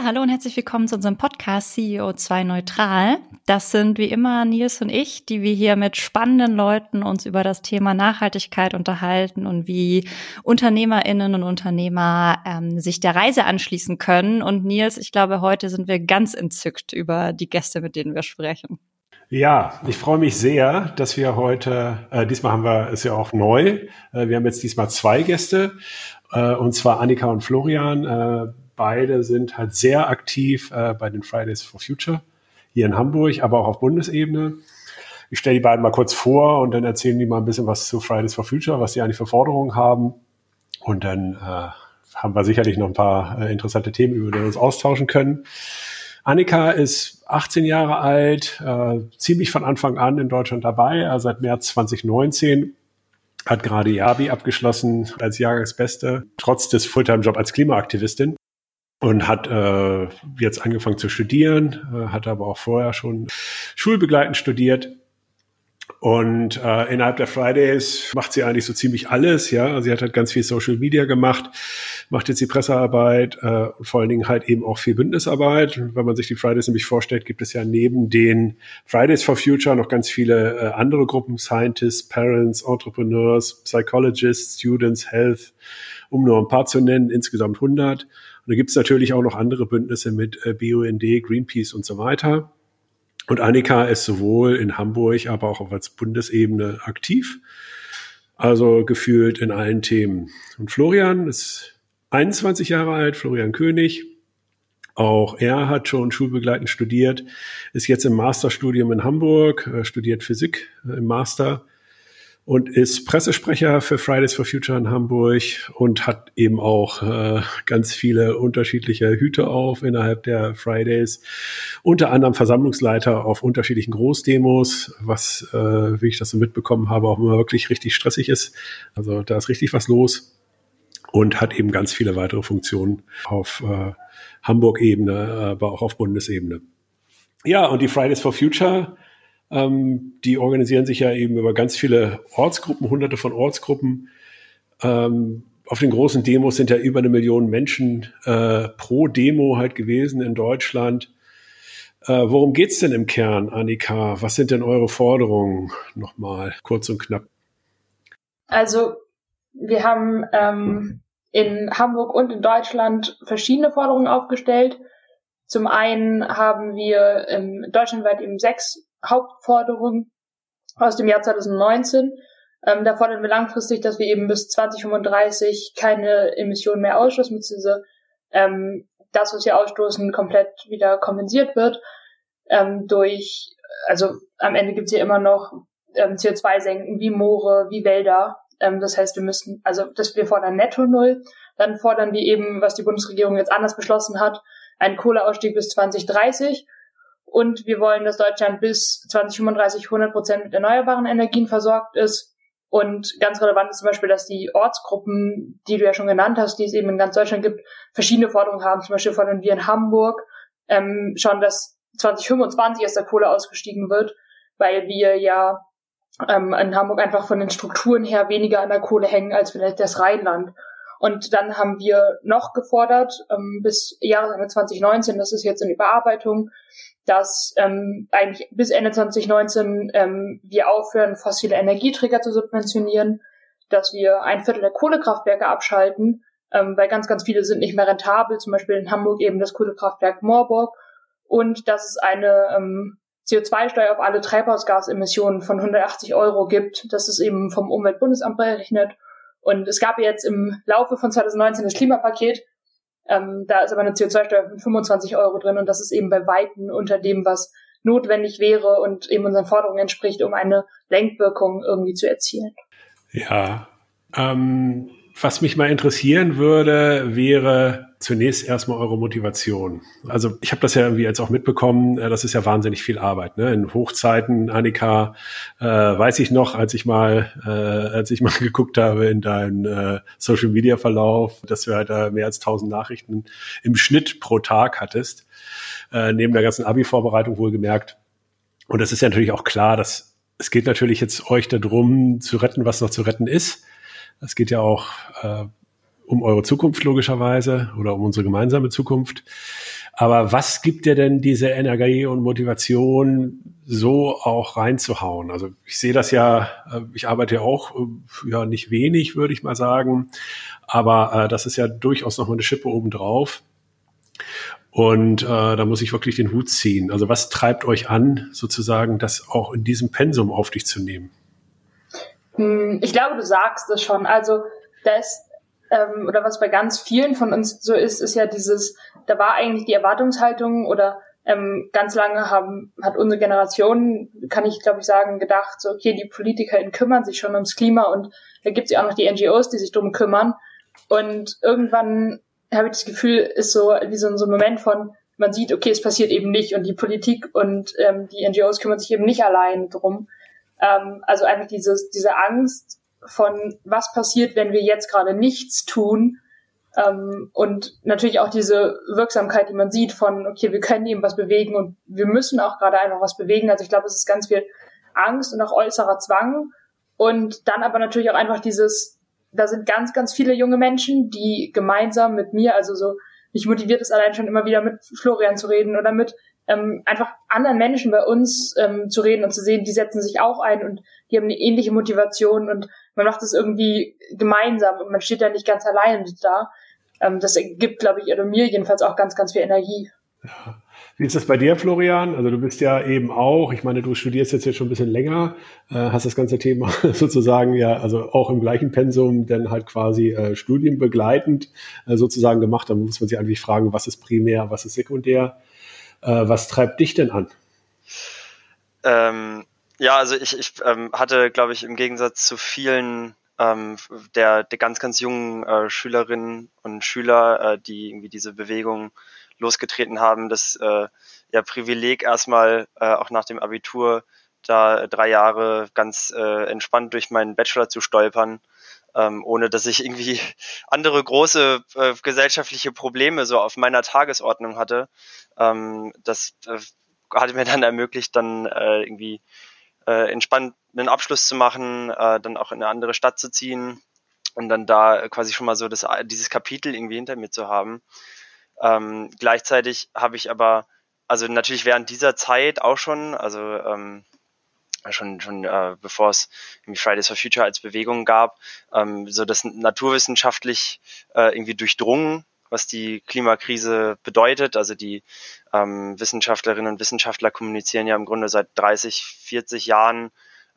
Ja, hallo und herzlich willkommen zu unserem Podcast CEO2 Neutral. Das sind wie immer Nils und ich, die wir hier mit spannenden Leuten uns über das Thema Nachhaltigkeit unterhalten und wie UnternehmerInnen und Unternehmer ähm, sich der Reise anschließen können. Und Nils, ich glaube, heute sind wir ganz entzückt über die Gäste, mit denen wir sprechen. Ja, ich freue mich sehr, dass wir heute, äh, diesmal haben wir, ist ja auch neu, äh, wir haben jetzt diesmal zwei Gäste, äh, und zwar Annika und Florian. Beide sind halt sehr aktiv äh, bei den Fridays for Future hier in Hamburg, aber auch auf Bundesebene. Ich stelle die beiden mal kurz vor und dann erzählen die mal ein bisschen was zu Fridays for Future, was die eigentlich für Forderungen haben. Und dann äh, haben wir sicherlich noch ein paar äh, interessante Themen, über die wir uns austauschen können. Annika ist 18 Jahre alt, äh, ziemlich von Anfang an in Deutschland dabei, äh, seit März 2019 hat gerade ihr Abi abgeschlossen als Jahrgangsbeste, trotz des Fulltime-Job als Klimaaktivistin und hat äh, jetzt angefangen zu studieren, äh, hat aber auch vorher schon schulbegleitend studiert. Und äh, innerhalb der Fridays macht sie eigentlich so ziemlich alles, ja. Sie hat halt ganz viel Social Media gemacht, macht jetzt die Pressearbeit äh, und vor allen Dingen halt eben auch viel Bündnisarbeit. Und wenn man sich die Fridays nämlich vorstellt, gibt es ja neben den Fridays for Future noch ganz viele äh, andere Gruppen, Scientists, Parents, Entrepreneurs, Psychologists, Students, Health, um nur ein paar zu nennen, insgesamt 100. Und da gibt es natürlich auch noch andere Bündnisse mit äh, BUND, Greenpeace und so weiter. Und Annika ist sowohl in Hamburg, aber auch als Bundesebene aktiv. Also gefühlt in allen Themen. Und Florian ist 21 Jahre alt, Florian König. Auch er hat schon schulbegleitend studiert, ist jetzt im Masterstudium in Hamburg, äh, studiert Physik äh, im Master und ist Pressesprecher für Fridays for Future in Hamburg und hat eben auch äh, ganz viele unterschiedliche Hüte auf innerhalb der Fridays. Unter anderem Versammlungsleiter auf unterschiedlichen Großdemos, was, äh, wie ich das so mitbekommen habe, auch immer wirklich richtig stressig ist. Also da ist richtig was los und hat eben ganz viele weitere Funktionen auf äh, Hamburg-Ebene, aber auch auf Bundesebene. Ja, und die Fridays for Future ähm, die organisieren sich ja eben über ganz viele Ortsgruppen, hunderte von Ortsgruppen. Ähm, auf den großen Demos sind ja über eine Million Menschen äh, pro Demo halt gewesen in Deutschland. Äh, worum geht's denn im Kern, Annika? Was sind denn eure Forderungen? Nochmal kurz und knapp. Also wir haben ähm, in Hamburg und in Deutschland verschiedene Forderungen aufgestellt. Zum einen haben wir ähm, deutschlandweit eben sechs Hauptforderung aus dem Jahr 2019. Ähm, da fordern wir langfristig, dass wir eben bis 2035 keine Emissionen mehr ausstoßen, beziehungsweise ähm, das, was wir ausstoßen, komplett wieder kompensiert wird ähm, durch, also am Ende gibt's hier immer noch ähm, CO2-Senken wie Moore, wie Wälder. Ähm, das heißt, wir müssen, also dass wir fordern Netto Null. Dann fordern wir eben, was die Bundesregierung jetzt anders beschlossen hat, einen Kohleausstieg bis 2030 und wir wollen, dass Deutschland bis 2035 100 Prozent mit erneuerbaren Energien versorgt ist. Und ganz relevant ist zum Beispiel, dass die Ortsgruppen, die du ja schon genannt hast, die es eben in ganz Deutschland gibt, verschiedene Forderungen haben. Zum Beispiel fordern wir in Hamburg ähm, schon, dass 2025 aus der Kohle ausgestiegen wird, weil wir ja ähm, in Hamburg einfach von den Strukturen her weniger an der Kohle hängen als vielleicht das Rheinland. Und dann haben wir noch gefordert, ähm, bis Jahresende 2019, das ist jetzt in Überarbeitung, dass ähm, eigentlich bis Ende 2019 ähm, wir aufhören, fossile Energieträger zu subventionieren, dass wir ein Viertel der Kohlekraftwerke abschalten, ähm, weil ganz, ganz viele sind nicht mehr rentabel, zum Beispiel in Hamburg eben das Kohlekraftwerk Moorburg, und dass es eine ähm, CO2-Steuer auf alle Treibhausgasemissionen von 180 Euro gibt. Das ist eben vom Umweltbundesamt berechnet. Und es gab jetzt im Laufe von 2019 das Klimapaket, ähm, da ist aber eine CO2-Steuer von 25 Euro drin und das ist eben bei Weitem unter dem, was notwendig wäre und eben unseren Forderungen entspricht, um eine Lenkwirkung irgendwie zu erzielen. Ja, ähm, was mich mal interessieren würde, wäre zunächst erstmal eure Motivation. Also ich habe das ja irgendwie jetzt auch mitbekommen, äh, das ist ja wahnsinnig viel Arbeit. Ne? In Hochzeiten, Annika, äh, weiß ich noch, als ich mal, äh, als ich mal geguckt habe in deinen äh, Social Media Verlauf, dass du halt äh, mehr als 1000 Nachrichten im Schnitt pro Tag hattest, äh, neben der ganzen Abi-Vorbereitung wohlgemerkt. Und das ist ja natürlich auch klar, dass es geht natürlich jetzt euch darum, zu retten, was noch zu retten ist. Es geht ja auch äh, um eure Zukunft logischerweise oder um unsere gemeinsame Zukunft. Aber was gibt dir denn diese Energie und Motivation, so auch reinzuhauen? Also ich sehe das ja, äh, ich arbeite ja auch äh, ja nicht wenig, würde ich mal sagen, aber äh, das ist ja durchaus noch mal eine Schippe obendrauf. Und äh, da muss ich wirklich den Hut ziehen. Also was treibt euch an, sozusagen das auch in diesem Pensum auf dich zu nehmen? Hm, ich glaube, du sagst es schon. Also da ist, ähm, oder was bei ganz vielen von uns so ist, ist ja dieses, da war eigentlich die Erwartungshaltung oder ähm, ganz lange haben, hat unsere Generation, kann ich glaube ich sagen, gedacht, so okay, die PolitikerInnen kümmern sich schon ums Klima und da gibt es ja auch noch die NGOs, die sich drum kümmern. Und irgendwann habe ich das Gefühl, ist so wie so, so ein Moment von, man sieht, okay, es passiert eben nicht und die Politik und ähm, die NGOs kümmern sich eben nicht allein drum. Ähm, also einfach dieses, diese Angst von, was passiert, wenn wir jetzt gerade nichts tun. Ähm, und natürlich auch diese Wirksamkeit, die man sieht von, okay, wir können eben was bewegen und wir müssen auch gerade einfach was bewegen. Also ich glaube, es ist ganz viel Angst und auch äußerer Zwang. Und dann aber natürlich auch einfach dieses, da sind ganz, ganz viele junge Menschen, die gemeinsam mit mir, also so, mich motiviert es allein schon immer wieder mit Florian zu reden oder mit ähm, einfach anderen Menschen bei uns ähm, zu reden und zu sehen, die setzen sich auch ein und die haben eine ähnliche Motivation und man macht es irgendwie gemeinsam und man steht da nicht ganz allein da. Ähm, das gibt, glaube ich, oder mir jedenfalls auch ganz, ganz viel Energie. Ja. Wie ist das bei dir, Florian? Also du bist ja eben auch, ich meine, du studierst jetzt, jetzt schon ein bisschen länger, äh, hast das ganze Thema sozusagen ja, also auch im gleichen Pensum, dann halt quasi äh, studienbegleitend äh, sozusagen gemacht. Da muss man sich eigentlich fragen, was ist primär, was ist sekundär. Äh, was treibt dich denn an? Ähm, ja, also ich, ich ähm, hatte, glaube ich, im Gegensatz zu vielen ähm, der, der ganz, ganz jungen äh, Schülerinnen und Schüler, äh, die irgendwie diese Bewegung losgetreten haben, das äh, ja, Privileg erstmal äh, auch nach dem Abitur da drei Jahre ganz äh, entspannt durch meinen Bachelor zu stolpern, ähm, ohne dass ich irgendwie andere große äh, gesellschaftliche Probleme so auf meiner Tagesordnung hatte. Ähm, das äh, hatte mir dann ermöglicht, dann äh, irgendwie äh, entspannt einen Abschluss zu machen, äh, dann auch in eine andere Stadt zu ziehen und dann da quasi schon mal so das, dieses Kapitel irgendwie hinter mir zu haben. Ähm, gleichzeitig habe ich aber, also natürlich während dieser Zeit auch schon, also ähm, schon schon äh, bevor es Fridays for Future als Bewegung gab, ähm, so das naturwissenschaftlich äh, irgendwie durchdrungen, was die Klimakrise bedeutet. Also die ähm, Wissenschaftlerinnen und Wissenschaftler kommunizieren ja im Grunde seit 30, 40 Jahren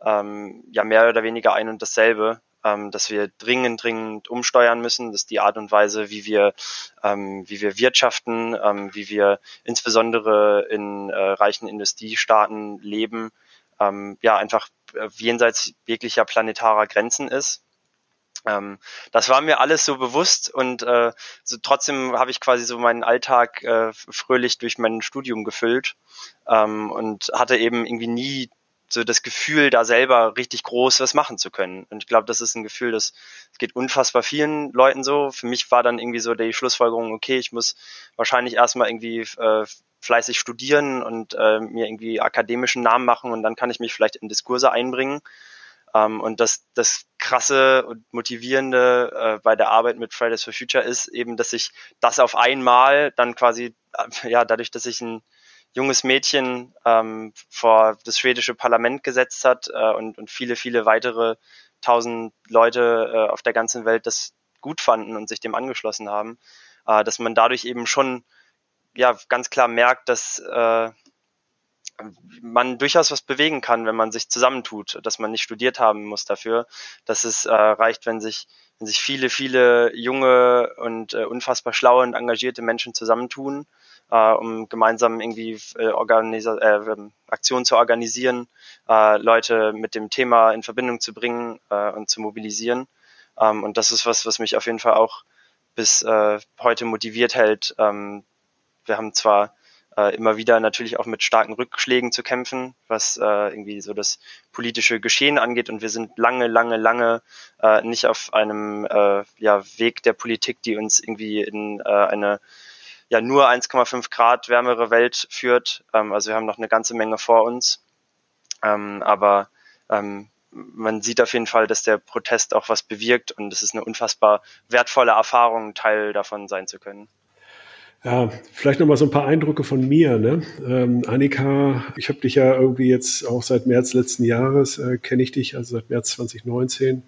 ähm, ja mehr oder weniger ein und dasselbe ähm, dass wir dringend, dringend umsteuern müssen, dass die Art und Weise, wie wir, ähm, wie wir wirtschaften, ähm, wie wir insbesondere in äh, reichen Industriestaaten leben, ähm, ja, einfach äh, jenseits jeglicher planetarer Grenzen ist. Ähm, das war mir alles so bewusst und äh, so trotzdem habe ich quasi so meinen Alltag äh, fröhlich durch mein Studium gefüllt ähm, und hatte eben irgendwie nie so das Gefühl, da selber richtig groß was machen zu können. Und ich glaube, das ist ein Gefühl, das, geht unfassbar vielen Leuten so. Für mich war dann irgendwie so die Schlussfolgerung, okay, ich muss wahrscheinlich erstmal irgendwie äh, fleißig studieren und äh, mir irgendwie akademischen Namen machen und dann kann ich mich vielleicht in Diskurse einbringen. Ähm, und das, das krasse und motivierende äh, bei der Arbeit mit Fridays for Future ist eben, dass ich das auf einmal dann quasi, äh, ja, dadurch, dass ich ein junges Mädchen ähm, vor das schwedische Parlament gesetzt hat äh, und, und viele, viele weitere tausend Leute äh, auf der ganzen Welt das gut fanden und sich dem angeschlossen haben, äh, dass man dadurch eben schon ja ganz klar merkt, dass äh, man durchaus was bewegen kann, wenn man sich zusammentut, dass man nicht studiert haben muss dafür, dass es äh, reicht, wenn sich wenn sich viele, viele junge und äh, unfassbar schlaue und engagierte Menschen zusammentun äh, um gemeinsam irgendwie äh, Organisa äh, ähm, Aktionen zu organisieren, äh, Leute mit dem Thema in Verbindung zu bringen äh, und zu mobilisieren. Ähm, und das ist was, was mich auf jeden Fall auch bis äh, heute motiviert hält. Ähm, wir haben zwar äh, immer wieder natürlich auch mit starken Rückschlägen zu kämpfen, was äh, irgendwie so das politische Geschehen angeht. Und wir sind lange, lange, lange äh, nicht auf einem äh, ja, Weg der Politik, die uns irgendwie in äh, eine ja nur 1,5 Grad wärmere Welt führt. Ähm, also wir haben noch eine ganze Menge vor uns. Ähm, aber ähm, man sieht auf jeden Fall, dass der Protest auch was bewirkt und es ist eine unfassbar wertvolle Erfahrung, Teil davon sein zu können. Ja, vielleicht noch mal so ein paar Eindrücke von mir. Ne? Ähm, Annika, ich habe dich ja irgendwie jetzt auch seit März letzten Jahres, äh, kenne ich dich, also seit März 2019.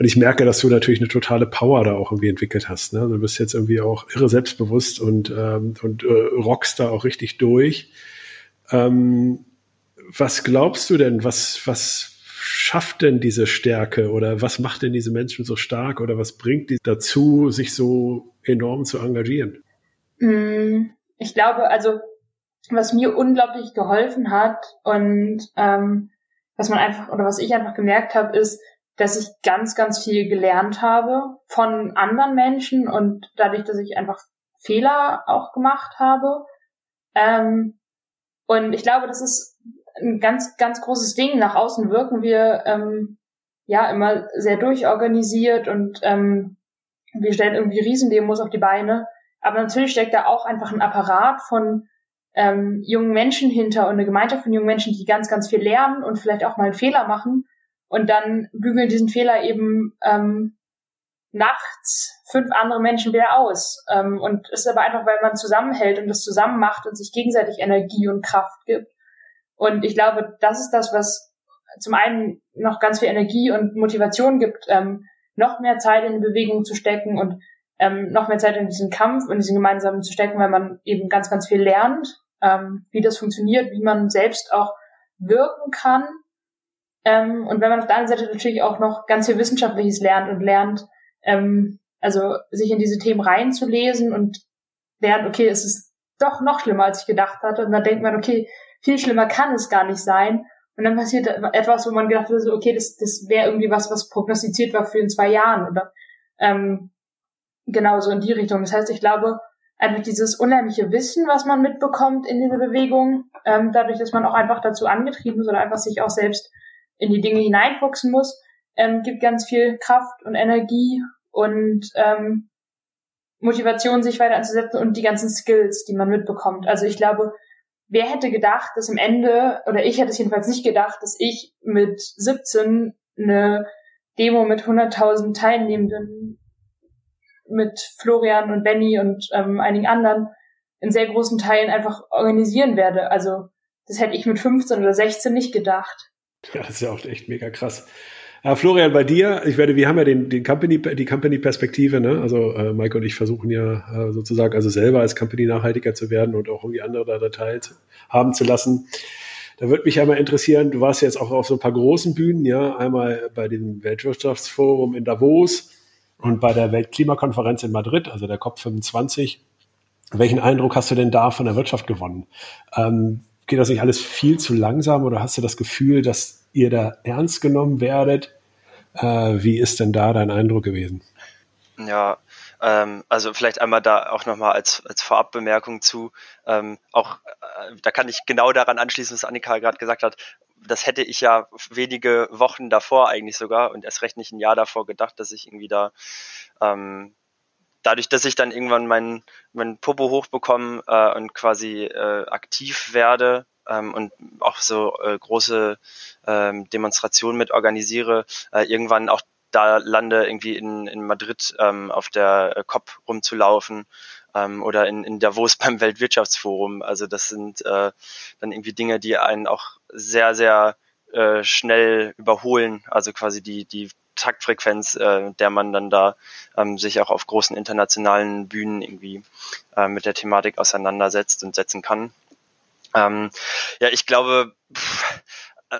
Und ich merke, dass du natürlich eine totale Power da auch irgendwie entwickelt hast. Ne? Du bist jetzt irgendwie auch irre selbstbewusst und, ähm, und äh, rockst da auch richtig durch. Ähm, was glaubst du denn, was, was schafft denn diese Stärke oder was macht denn diese Menschen so stark oder was bringt die dazu, sich so enorm zu engagieren? Mm, ich glaube, also was mir unglaublich geholfen hat und ähm, was man einfach oder was ich einfach gemerkt habe, ist, dass ich ganz, ganz viel gelernt habe von anderen Menschen und dadurch, dass ich einfach Fehler auch gemacht habe. Ähm, und ich glaube, das ist ein ganz, ganz großes Ding. Nach außen wirken wir ähm, ja immer sehr durchorganisiert und ähm, wir stellen irgendwie Riesendemos auf die Beine. Aber natürlich steckt da auch einfach ein Apparat von ähm, jungen Menschen hinter und eine Gemeinschaft von jungen Menschen, die ganz, ganz viel lernen und vielleicht auch mal einen Fehler machen und dann bügeln diesen Fehler eben ähm, nachts fünf andere Menschen wieder aus. Ähm, und ist aber einfach, weil man zusammenhält und das zusammen macht und sich gegenseitig Energie und Kraft gibt. Und ich glaube, das ist das, was zum einen noch ganz viel Energie und Motivation gibt, ähm, noch mehr Zeit in Bewegung zu stecken und ähm, noch mehr Zeit in diesen Kampf und diesen gemeinsamen zu stecken, weil man eben ganz, ganz viel lernt, ähm, wie das funktioniert, wie man selbst auch wirken kann ähm, und wenn man auf der anderen Seite natürlich auch noch ganz viel Wissenschaftliches lernt und lernt, ähm, also sich in diese Themen reinzulesen und lernt, okay, es ist doch noch schlimmer, als ich gedacht hatte. Und dann denkt man, okay, viel schlimmer kann es gar nicht sein. Und dann passiert etwas, wo man gedacht hat, okay, das, das wäre irgendwie was, was prognostiziert war für in zwei Jahren oder ähm, genau so in die Richtung. Das heißt, ich glaube, einfach dieses unheimliche Wissen, was man mitbekommt in dieser Bewegung, ähm, dadurch, dass man auch einfach dazu angetrieben ist oder einfach sich auch selbst in die Dinge hineinfuchsen muss, ähm, gibt ganz viel Kraft und Energie und ähm, Motivation, sich weiter anzusetzen und die ganzen Skills, die man mitbekommt. Also ich glaube, wer hätte gedacht, dass im Ende, oder ich hätte es jedenfalls nicht gedacht, dass ich mit 17 eine Demo mit 100.000 Teilnehmenden mit Florian und Benny und ähm, einigen anderen in sehr großen Teilen einfach organisieren werde. Also das hätte ich mit 15 oder 16 nicht gedacht. Ja, das ist ja auch echt mega krass. Ja, Florian, bei dir, ich werde, wir haben ja den, den Company, die Company-Perspektive, ne? Also äh, Mike und ich versuchen ja äh, sozusagen also selber als Company nachhaltiger zu werden und auch irgendwie andere da teil haben zu lassen. Da würde mich einmal interessieren, du warst jetzt auch auf so ein paar großen Bühnen, ja, einmal bei dem Weltwirtschaftsforum in Davos und bei der Weltklimakonferenz in Madrid, also der COP25. Welchen Eindruck hast du denn da von der Wirtschaft gewonnen? Ähm, geht das nicht alles viel zu langsam oder hast du das Gefühl, dass ihr da ernst genommen werdet? Äh, wie ist denn da dein Eindruck gewesen? Ja, ähm, also vielleicht einmal da auch nochmal als, als Vorabbemerkung zu, ähm, auch äh, da kann ich genau daran anschließen, was Annika gerade gesagt hat. Das hätte ich ja wenige Wochen davor eigentlich sogar und erst recht nicht ein Jahr davor gedacht, dass ich irgendwie da ähm, dadurch, dass ich dann irgendwann meinen mein Popo hochbekomme äh, und quasi äh, aktiv werde ähm, und auch so äh, große ähm, Demonstrationen mit organisiere, äh, irgendwann auch da lande, irgendwie in, in Madrid ähm, auf der äh, COP rumzulaufen ähm, oder in, in Davos beim Weltwirtschaftsforum. Also das sind äh, dann irgendwie Dinge, die einen auch sehr, sehr äh, schnell überholen. Also quasi die, die Taktfrequenz, äh, der man dann da ähm, sich auch auf großen internationalen Bühnen irgendwie äh, mit der Thematik auseinandersetzt und setzen kann. Ähm, ja, ich glaube, pff,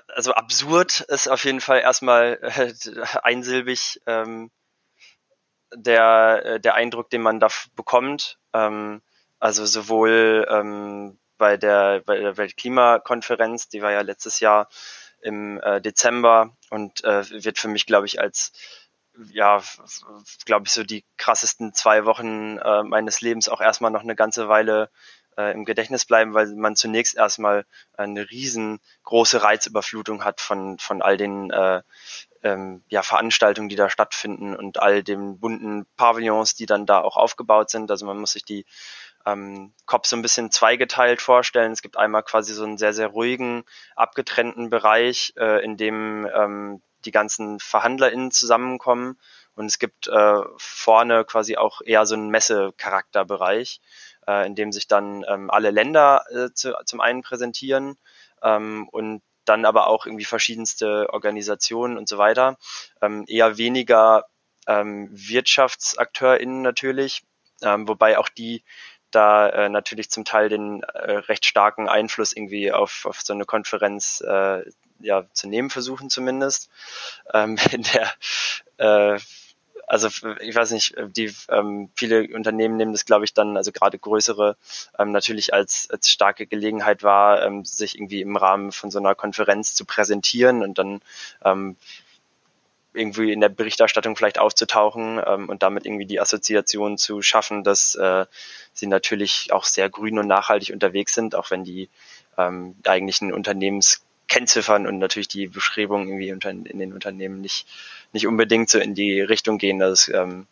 also absurd ist auf jeden Fall erstmal äh, einsilbig ähm, der, äh, der Eindruck, den man da bekommt. Ähm, also sowohl ähm, bei der, bei der Weltklimakonferenz, die war ja letztes Jahr im äh, Dezember und äh, wird für mich, glaube ich, als ja, glaube ich, so die krassesten zwei Wochen äh, meines Lebens auch erstmal noch eine ganze Weile äh, im Gedächtnis bleiben, weil man zunächst erstmal eine riesengroße Reizüberflutung hat von, von all den äh, ähm, ja, Veranstaltungen, die da stattfinden und all den bunten Pavillons, die dann da auch aufgebaut sind. Also man muss sich die ähm, COP so ein bisschen zweigeteilt vorstellen. Es gibt einmal quasi so einen sehr, sehr ruhigen, abgetrennten Bereich, äh, in dem ähm, die ganzen VerhandlerInnen zusammenkommen. Und es gibt äh, vorne quasi auch eher so einen Messecharakterbereich, äh, in dem sich dann ähm, alle Länder äh, zu, zum einen präsentieren ähm, und dann aber auch irgendwie verschiedenste Organisationen und so weiter. Ähm, eher weniger ähm, WirtschaftsakteurInnen natürlich, ähm, wobei auch die da äh, natürlich zum Teil den äh, recht starken Einfluss irgendwie auf, auf so eine Konferenz äh, ja, zu nehmen versuchen zumindest. Ähm, in der äh, also ich weiß nicht, die ähm, viele Unternehmen nehmen das, glaube ich, dann, also gerade größere, ähm, natürlich als, als starke Gelegenheit wahr, ähm, sich irgendwie im Rahmen von so einer Konferenz zu präsentieren und dann ähm, irgendwie in der Berichterstattung vielleicht aufzutauchen ähm, und damit irgendwie die Assoziation zu schaffen, dass äh, sie natürlich auch sehr grün und nachhaltig unterwegs sind, auch wenn die ähm, eigentlichen Unternehmenskennziffern und natürlich die Beschreibungen irgendwie unter, in den Unternehmen nicht, nicht unbedingt so in die Richtung gehen, dass ähm,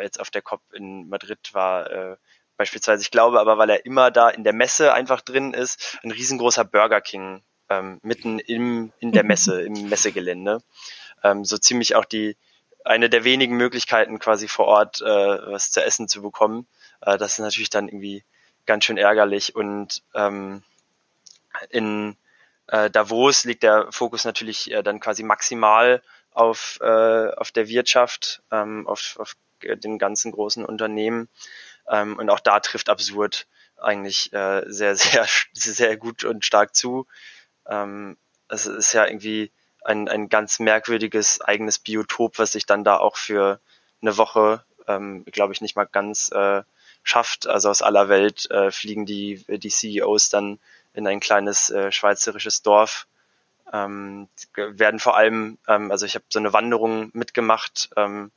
jetzt auf der COP in Madrid war, äh, beispielsweise, ich glaube aber, weil er immer da in der Messe einfach drin ist, ein riesengroßer Burger King ähm, mitten im, in der Messe, im Messegelände. Ähm, so ziemlich auch die eine der wenigen Möglichkeiten quasi vor Ort äh, was zu essen zu bekommen. Äh, das ist natürlich dann irgendwie ganz schön ärgerlich. Und ähm, in äh, Davos liegt der Fokus natürlich äh, dann quasi maximal auf, äh, auf der Wirtschaft, ähm, auf, auf den ganzen großen Unternehmen. Ähm, und auch da trifft absurd eigentlich äh, sehr, sehr, sehr gut und stark zu. Ähm, es ist ja irgendwie ein, ein ganz merkwürdiges eigenes Biotop, was sich dann da auch für eine Woche, ähm, glaube ich, nicht mal ganz äh, schafft. Also aus aller Welt äh, fliegen die, die CEOs dann in ein kleines äh, schweizerisches Dorf. Ähm, werden vor allem, ähm, also ich habe so eine Wanderung mitgemacht ähm,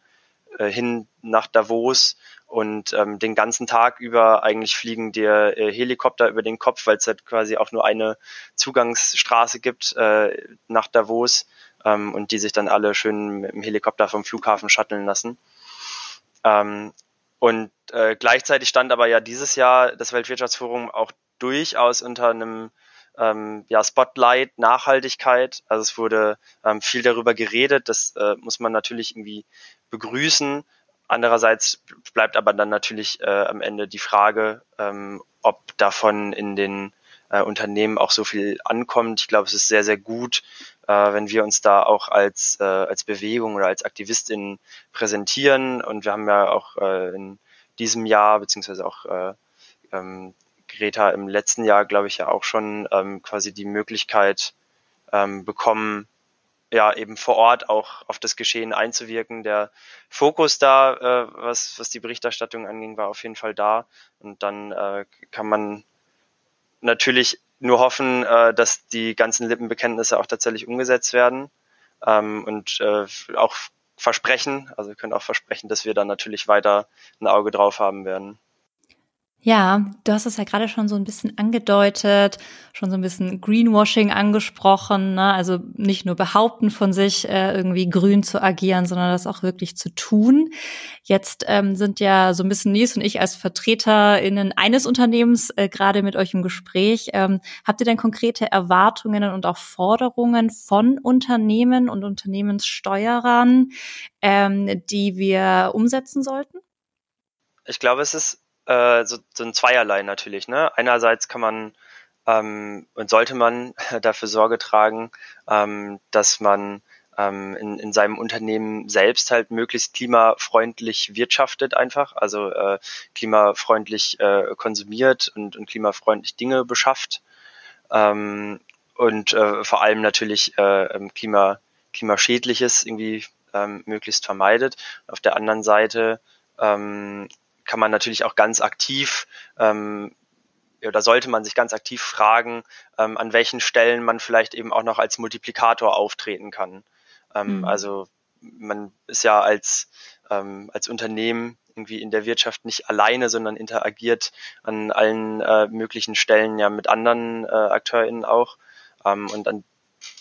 äh, hin nach Davos und ähm, den ganzen Tag über eigentlich fliegen dir äh, Helikopter über den Kopf, weil es halt quasi auch nur eine Zugangsstraße gibt äh, nach Davos ähm, und die sich dann alle schön mit dem Helikopter vom Flughafen shutteln lassen. Ähm, und äh, gleichzeitig stand aber ja dieses Jahr das Weltwirtschaftsforum auch durchaus unter einem ähm, ja, Spotlight, Nachhaltigkeit. Also es wurde ähm, viel darüber geredet. Das äh, muss man natürlich irgendwie begrüßen. Andererseits bleibt aber dann natürlich äh, am Ende die Frage, ähm, ob davon in den äh, Unternehmen auch so viel ankommt. Ich glaube, es ist sehr, sehr gut, äh, wenn wir uns da auch als, äh, als Bewegung oder als Aktivistin präsentieren. Und wir haben ja auch äh, in diesem Jahr, beziehungsweise auch äh, ähm, Greta im letzten Jahr, glaube ich, ja auch schon ähm, quasi die Möglichkeit ähm, bekommen, ja eben vor Ort auch auf das Geschehen einzuwirken. Der Fokus da, äh, was, was die Berichterstattung anging, war auf jeden Fall da. Und dann äh, kann man natürlich nur hoffen, äh, dass die ganzen Lippenbekenntnisse auch tatsächlich umgesetzt werden. Ähm, und äh, auch versprechen, also wir können auch versprechen, dass wir da natürlich weiter ein Auge drauf haben werden. Ja, du hast es ja gerade schon so ein bisschen angedeutet, schon so ein bisschen Greenwashing angesprochen, ne? also nicht nur behaupten von sich, äh, irgendwie grün zu agieren, sondern das auch wirklich zu tun. Jetzt ähm, sind ja so ein bisschen Nils und ich als VertreterInnen eines Unternehmens äh, gerade mit euch im Gespräch. Ähm, habt ihr denn konkrete Erwartungen und auch Forderungen von Unternehmen und Unternehmenssteuerern, ähm, die wir umsetzen sollten? Ich glaube, es ist äh, so, ein Zweierlei natürlich. Ne? Einerseits kann man ähm, und sollte man dafür Sorge tragen, ähm, dass man ähm, in, in seinem Unternehmen selbst halt möglichst klimafreundlich wirtschaftet einfach, also äh, klimafreundlich äh, konsumiert und, und klimafreundlich Dinge beschafft ähm, und äh, vor allem natürlich äh, ähm, Klima, klimaschädliches irgendwie ähm, möglichst vermeidet. Auf der anderen Seite ähm, kann man natürlich auch ganz aktiv ähm, oder sollte man sich ganz aktiv fragen, ähm, an welchen Stellen man vielleicht eben auch noch als Multiplikator auftreten kann. Ähm, mhm. Also man ist ja als, ähm, als Unternehmen irgendwie in der Wirtschaft nicht alleine, sondern interagiert an allen äh, möglichen Stellen ja mit anderen äh, AkteurInnen auch. Ähm, und an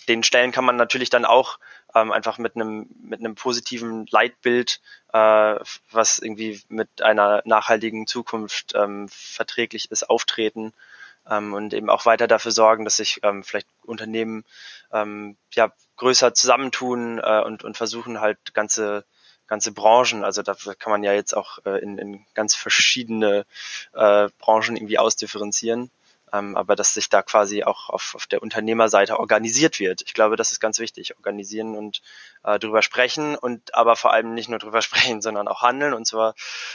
den Stellen kann man natürlich dann auch ähm, einfach mit einem mit einem positiven Leitbild, äh, was irgendwie mit einer nachhaltigen Zukunft ähm, verträglich ist, auftreten ähm, und eben auch weiter dafür sorgen, dass sich ähm, vielleicht Unternehmen ähm, ja größer zusammentun äh, und und versuchen halt ganze ganze Branchen. Also da kann man ja jetzt auch äh, in, in ganz verschiedene äh, Branchen irgendwie ausdifferenzieren. Ähm, aber dass sich da quasi auch auf, auf der Unternehmerseite organisiert wird. Ich glaube, das ist ganz wichtig. Organisieren und äh, drüber sprechen und aber vor allem nicht nur drüber sprechen, sondern auch handeln und zwar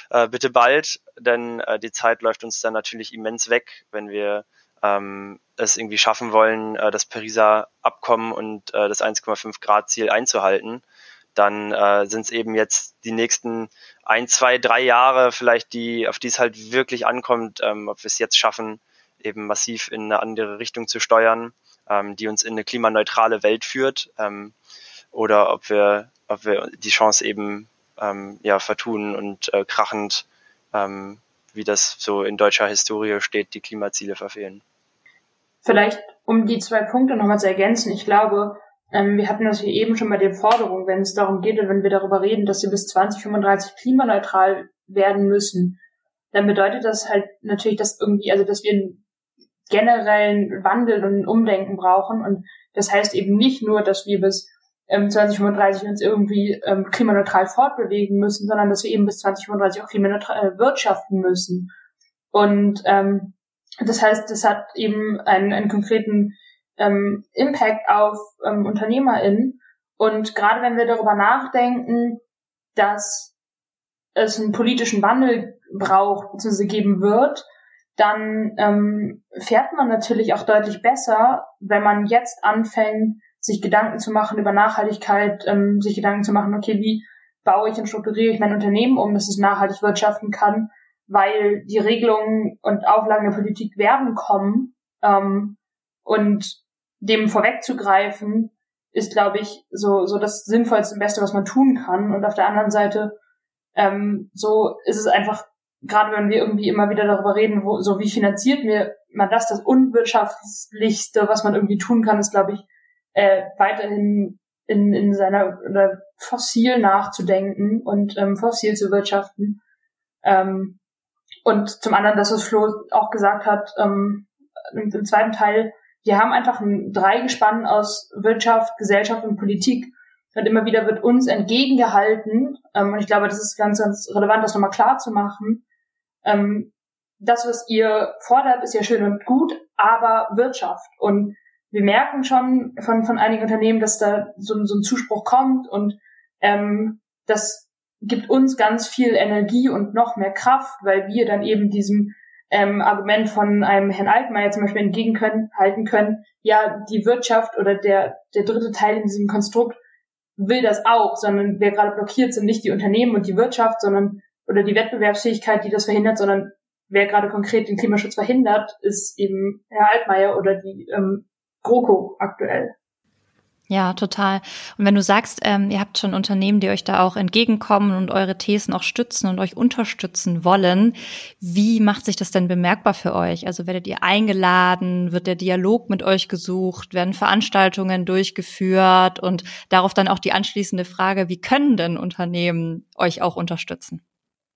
äh, bitte bald, denn äh, die Zeit läuft uns dann natürlich immens weg, wenn wir ähm, es irgendwie schaffen wollen, äh, das Pariser Abkommen und äh, das 1,5 Grad Ziel einzuhalten dann äh, sind es eben jetzt die nächsten ein, zwei, drei Jahre vielleicht, die, auf die es halt wirklich ankommt, ähm, ob wir es jetzt schaffen, eben massiv in eine andere Richtung zu steuern, ähm, die uns in eine klimaneutrale Welt führt, ähm, oder ob wir, ob wir die Chance eben ähm, ja vertun und äh, krachend, ähm, wie das so in deutscher Historie steht, die Klimaziele verfehlen. Vielleicht, um die zwei Punkte nochmal zu ergänzen, ich glaube, ähm, wir hatten das hier eben schon bei den Forderungen, wenn es darum geht, wenn wir darüber reden, dass sie bis 2035 klimaneutral werden müssen, dann bedeutet das halt natürlich, dass irgendwie, also dass wir generellen Wandel und Umdenken brauchen. Und das heißt eben nicht nur, dass wir bis ähm, 2035 uns irgendwie ähm, klimaneutral fortbewegen müssen, sondern dass wir eben bis 2035 auch klimaneutral äh, wirtschaften müssen. Und ähm, das heißt, das hat eben einen, einen konkreten ähm, Impact auf ähm, UnternehmerInnen. Und gerade wenn wir darüber nachdenken, dass es einen politischen Wandel braucht, bzw. geben wird, dann ähm, fährt man natürlich auch deutlich besser, wenn man jetzt anfängt, sich Gedanken zu machen über Nachhaltigkeit, ähm, sich Gedanken zu machen, okay, wie baue ich und strukturiere ich mein Unternehmen um, dass es nachhaltig wirtschaften kann, weil die Regelungen und Auflagen der Politik werden kommen. Ähm, und dem vorwegzugreifen, ist, glaube ich, so, so das Sinnvollste und Beste, was man tun kann. Und auf der anderen Seite, ähm, so ist es einfach, gerade wenn wir irgendwie immer wieder darüber reden, wo, so wie finanziert mir man das, das unwirtschaftlichste, was man irgendwie tun kann, ist, glaube ich, äh, weiterhin in, in seiner oder fossil nachzudenken und ähm, fossil zu wirtschaften. Ähm, und zum anderen, dass was Flo auch gesagt hat, ähm, im, im zweiten Teil, wir haben einfach ein Dreigespann aus Wirtschaft, Gesellschaft und Politik. Und immer wieder wird uns entgegengehalten, ähm, und ich glaube, das ist ganz, ganz relevant, das nochmal klar zu machen. Ähm, das, was ihr fordert, ist ja schön und gut, aber Wirtschaft. Und wir merken schon von, von einigen Unternehmen, dass da so, so ein Zuspruch kommt und ähm, das gibt uns ganz viel Energie und noch mehr Kraft, weil wir dann eben diesem ähm, Argument von einem Herrn Altmaier zum Beispiel entgegen können, halten können, ja, die Wirtschaft oder der, der dritte Teil in diesem Konstrukt will das auch, sondern wer gerade blockiert, sind nicht die Unternehmen und die Wirtschaft, sondern oder die Wettbewerbsfähigkeit, die das verhindert, sondern wer gerade konkret den Klimaschutz verhindert, ist eben Herr Altmaier oder die ähm, GroKo aktuell. Ja, total. Und wenn du sagst, ähm, ihr habt schon Unternehmen, die euch da auch entgegenkommen und eure Thesen auch stützen und euch unterstützen wollen, wie macht sich das denn bemerkbar für euch? Also werdet ihr eingeladen, wird der Dialog mit euch gesucht, werden Veranstaltungen durchgeführt und darauf dann auch die anschließende Frage, wie können denn Unternehmen euch auch unterstützen?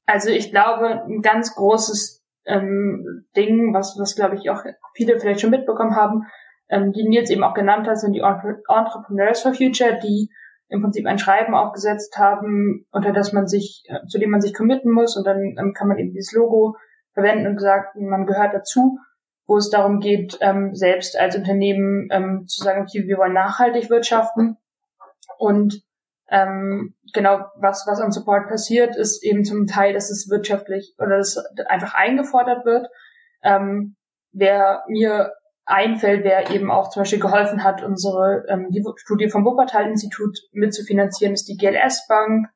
Also ich glaube, ein ganz großes ähm, Ding, was, was glaube ich auch viele vielleicht schon mitbekommen haben, ähm, die Nils eben auch genannt hat, sind die Entrepreneurs for Future, die im Prinzip ein Schreiben aufgesetzt haben, unter das man sich, äh, zu dem man sich committen muss. Und dann ähm, kann man eben dieses Logo verwenden und gesagt, man gehört dazu, wo es darum geht, ähm, selbst als Unternehmen ähm, zu sagen, okay, wir wollen nachhaltig wirtschaften. Und ähm, genau was was an Support passiert, ist eben zum Teil, dass es wirtschaftlich oder das einfach eingefordert wird. Ähm, wer mir einfällt, wer eben auch zum Beispiel geholfen hat, unsere ähm, die Studie vom Wuppertal-Institut mitzufinanzieren, ist die GLS-Bank,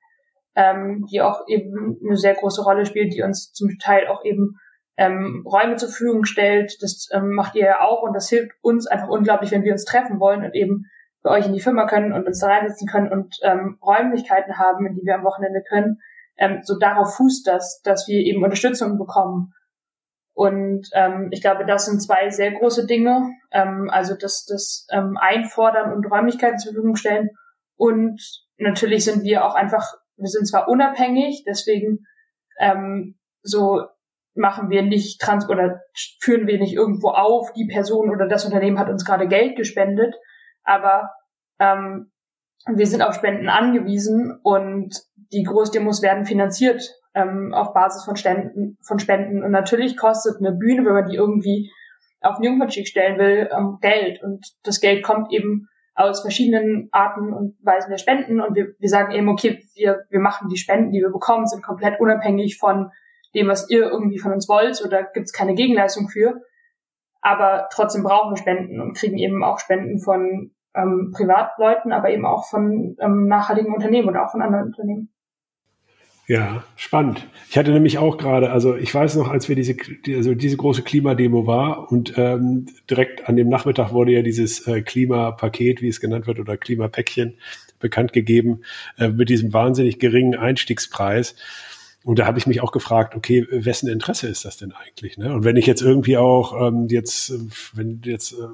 ähm, die auch eben eine sehr große Rolle spielt, die uns zum Teil auch eben ähm, Räume zur Verfügung stellt. Das ähm, macht ihr ja auch und das hilft uns einfach unglaublich, wenn wir uns treffen wollen und eben bei euch in die Firma können und uns da reinsetzen können und ähm, Räumlichkeiten haben, in die wir am Wochenende können. Ähm, so darauf fußt das, dass wir eben Unterstützung bekommen. Und ähm, ich glaube, das sind zwei sehr große Dinge. Ähm, also das, das ähm, Einfordern und Räumlichkeiten zur Verfügung stellen. Und natürlich sind wir auch einfach, wir sind zwar unabhängig, deswegen ähm, so machen wir nicht trans oder führen wir nicht irgendwo auf, die Person oder das Unternehmen hat uns gerade Geld gespendet, aber ähm, wir sind auf Spenden angewiesen und die Großdemos werden finanziert ähm, auf Basis von Spenden, von Spenden. Und natürlich kostet eine Bühne, wenn man die irgendwie auf den Jungfernschick stellen will, ähm, Geld. Und das Geld kommt eben aus verschiedenen Arten und Weisen der Spenden. Und wir, wir sagen eben, okay, wir, wir machen die Spenden, die wir bekommen, sind komplett unabhängig von dem, was ihr irgendwie von uns wollt oder gibt es keine Gegenleistung für. Aber trotzdem brauchen wir Spenden und kriegen eben auch Spenden von ähm, Privatleuten, aber eben auch von ähm, nachhaltigen Unternehmen oder auch von anderen Unternehmen. Ja, spannend. Ich hatte nämlich auch gerade, also ich weiß noch, als wir diese, also diese große Klimademo war und ähm, direkt an dem Nachmittag wurde ja dieses äh, Klimapaket, wie es genannt wird, oder Klimapäckchen bekannt gegeben, äh, mit diesem wahnsinnig geringen Einstiegspreis. Und da habe ich mich auch gefragt, okay, wessen Interesse ist das denn eigentlich? Ne? Und wenn ich jetzt irgendwie auch ähm, jetzt, wenn jetzt äh,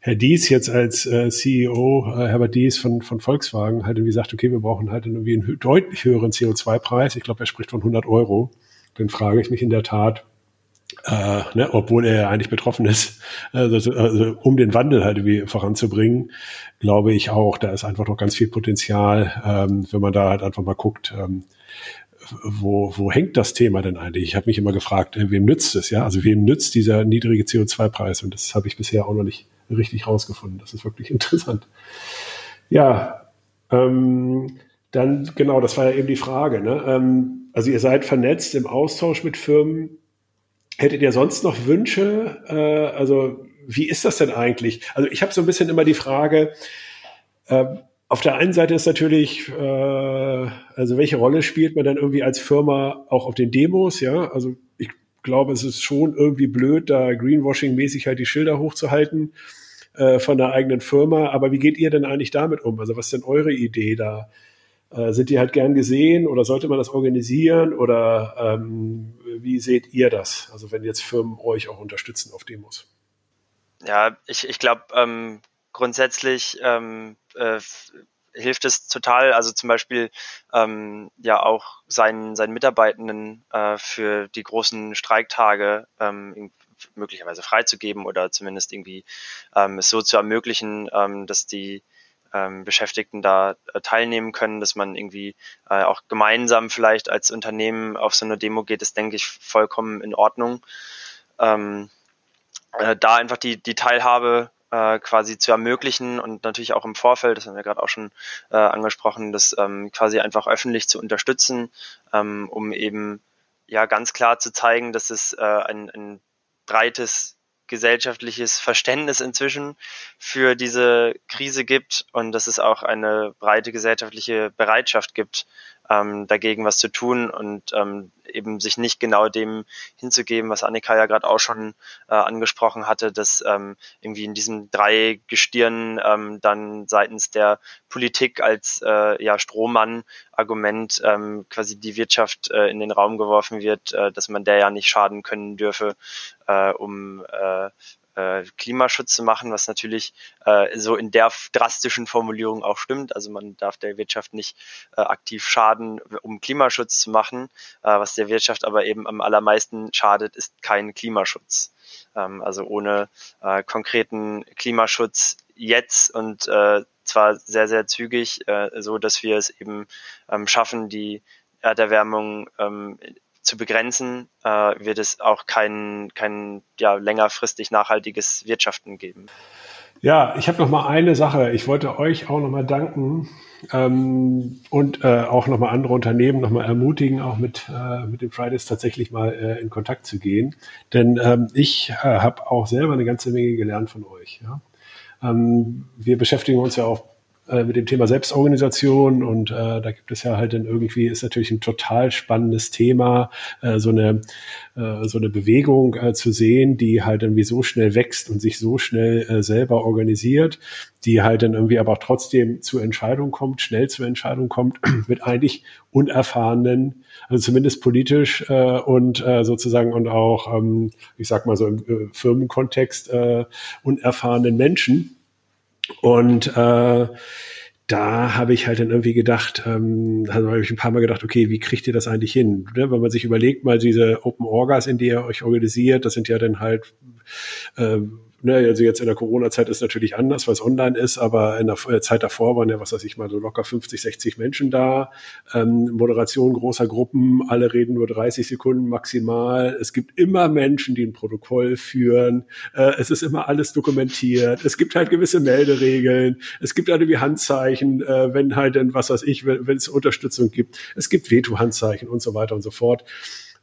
Herr Dies jetzt als äh, CEO, äh, Herbert Dies von, von Volkswagen halt irgendwie sagt, okay, wir brauchen halt irgendwie einen deutlich höheren CO2-Preis. Ich glaube, er spricht von 100 Euro. Dann frage ich mich in der Tat, äh, ne, obwohl er ja eigentlich betroffen ist, also, also, um den Wandel halt irgendwie voranzubringen, glaube ich auch, da ist einfach noch ganz viel Potenzial, ähm, wenn man da halt einfach mal guckt, ähm, wo, wo hängt das Thema denn eigentlich? Ich habe mich immer gefragt, äh, wem nützt es, ja? Also wem nützt dieser niedrige CO2-Preis? Und das habe ich bisher auch noch nicht richtig rausgefunden. Das ist wirklich interessant. Ja, ähm, dann genau, das war ja eben die Frage. Ne? Ähm, also ihr seid vernetzt im Austausch mit Firmen. Hättet ihr sonst noch Wünsche? Äh, also wie ist das denn eigentlich? Also ich habe so ein bisschen immer die Frage, äh, auf der einen Seite ist natürlich, äh, also welche Rolle spielt man dann irgendwie als Firma auch auf den Demos? Ja, also ich glaube, es ist schon irgendwie blöd, da Greenwashing-mäßig halt die Schilder hochzuhalten äh, von der eigenen Firma. Aber wie geht ihr denn eigentlich damit um? Also was ist denn eure Idee da? Äh, sind die halt gern gesehen oder sollte man das organisieren oder ähm, wie seht ihr das? Also wenn jetzt Firmen euch auch unterstützen auf Demos? Ja, ich, ich glaube ähm, grundsätzlich ähm, äh, hilft es total, also zum Beispiel ähm, ja auch seinen, seinen Mitarbeitenden äh, für die großen Streiktage ähm, möglicherweise freizugeben oder zumindest irgendwie ähm, es so zu ermöglichen, ähm, dass die ähm, Beschäftigten da äh, teilnehmen können, dass man irgendwie äh, auch gemeinsam vielleicht als Unternehmen auf so eine Demo geht, ist, denke ich, vollkommen in Ordnung. Ähm, äh, da einfach die, die Teilhabe äh, quasi zu ermöglichen und natürlich auch im Vorfeld, das haben wir gerade auch schon äh, angesprochen, das ähm, quasi einfach öffentlich zu unterstützen, ähm, um eben ja ganz klar zu zeigen, dass es äh, ein, ein breites gesellschaftliches Verständnis inzwischen für diese Krise gibt und dass es auch eine breite gesellschaftliche Bereitschaft gibt, ähm, dagegen was zu tun und ähm, eben sich nicht genau dem hinzugeben, was Annika ja gerade auch schon äh, angesprochen hatte, dass ähm, irgendwie in diesem drei Gestirn ähm, dann seitens der Politik als äh, ja Strohmann-Argument ähm, quasi die Wirtschaft äh, in den Raum geworfen wird, äh, dass man der ja nicht schaden können dürfe, äh, um äh, äh, Klimaschutz zu machen, was natürlich äh, so in der drastischen Formulierung auch stimmt. Also man darf der Wirtschaft nicht äh, aktiv schaden, um Klimaschutz zu machen. Äh, was der Wirtschaft aber eben am allermeisten schadet, ist kein Klimaschutz. Ähm, also ohne äh, konkreten Klimaschutz jetzt und äh, zwar sehr, sehr zügig, äh, so dass wir es eben ähm, schaffen, die Erderwärmung ähm, zu begrenzen, äh, wird es auch kein, kein ja, längerfristig nachhaltiges Wirtschaften geben. Ja, ich habe noch mal eine Sache. Ich wollte euch auch noch mal danken ähm, und äh, auch noch mal andere Unternehmen noch mal ermutigen, auch mit äh, mit den Fridays tatsächlich mal äh, in Kontakt zu gehen. Denn ähm, ich äh, habe auch selber eine ganze Menge gelernt von euch. Ja? Ähm, wir beschäftigen uns ja auch äh, mit dem Thema Selbstorganisation und äh, da gibt es ja halt dann irgendwie, ist natürlich ein total spannendes Thema, äh, so eine äh, so eine Bewegung äh, zu sehen, die halt irgendwie so schnell wächst und sich so schnell äh, selber organisiert, die halt dann irgendwie aber auch trotzdem zur Entscheidung kommt, schnell zur Entscheidung kommt, mit eigentlich unerfahrenen, also zumindest politisch äh, und äh, sozusagen und auch, ähm, ich sag mal so im äh, Firmenkontext, äh, unerfahrenen Menschen und äh, da habe ich halt dann irgendwie gedacht, ähm, habe ich ein paar Mal gedacht, okay, wie kriegt ihr das eigentlich hin? Ne? Wenn man sich überlegt, mal diese Open Orgas, in die ihr euch organisiert, das sind ja dann halt äh, ne, also jetzt in der Corona-Zeit ist natürlich anders, weil es online ist, aber in der äh, Zeit davor waren ja, was weiß ich mal, so locker 50, 60 Menschen da. Ähm, Moderation großer Gruppen, alle reden nur 30 Sekunden maximal. Es gibt immer Menschen, die ein Protokoll führen. Äh, es ist immer alles dokumentiert. Es gibt halt gewisse Melderegeln. Es gibt halt wie Handzeichen, äh, wenn halt dann, was weiß ich, wenn es Unterstützung gibt. Es gibt Veto-Handzeichen und so weiter und so fort.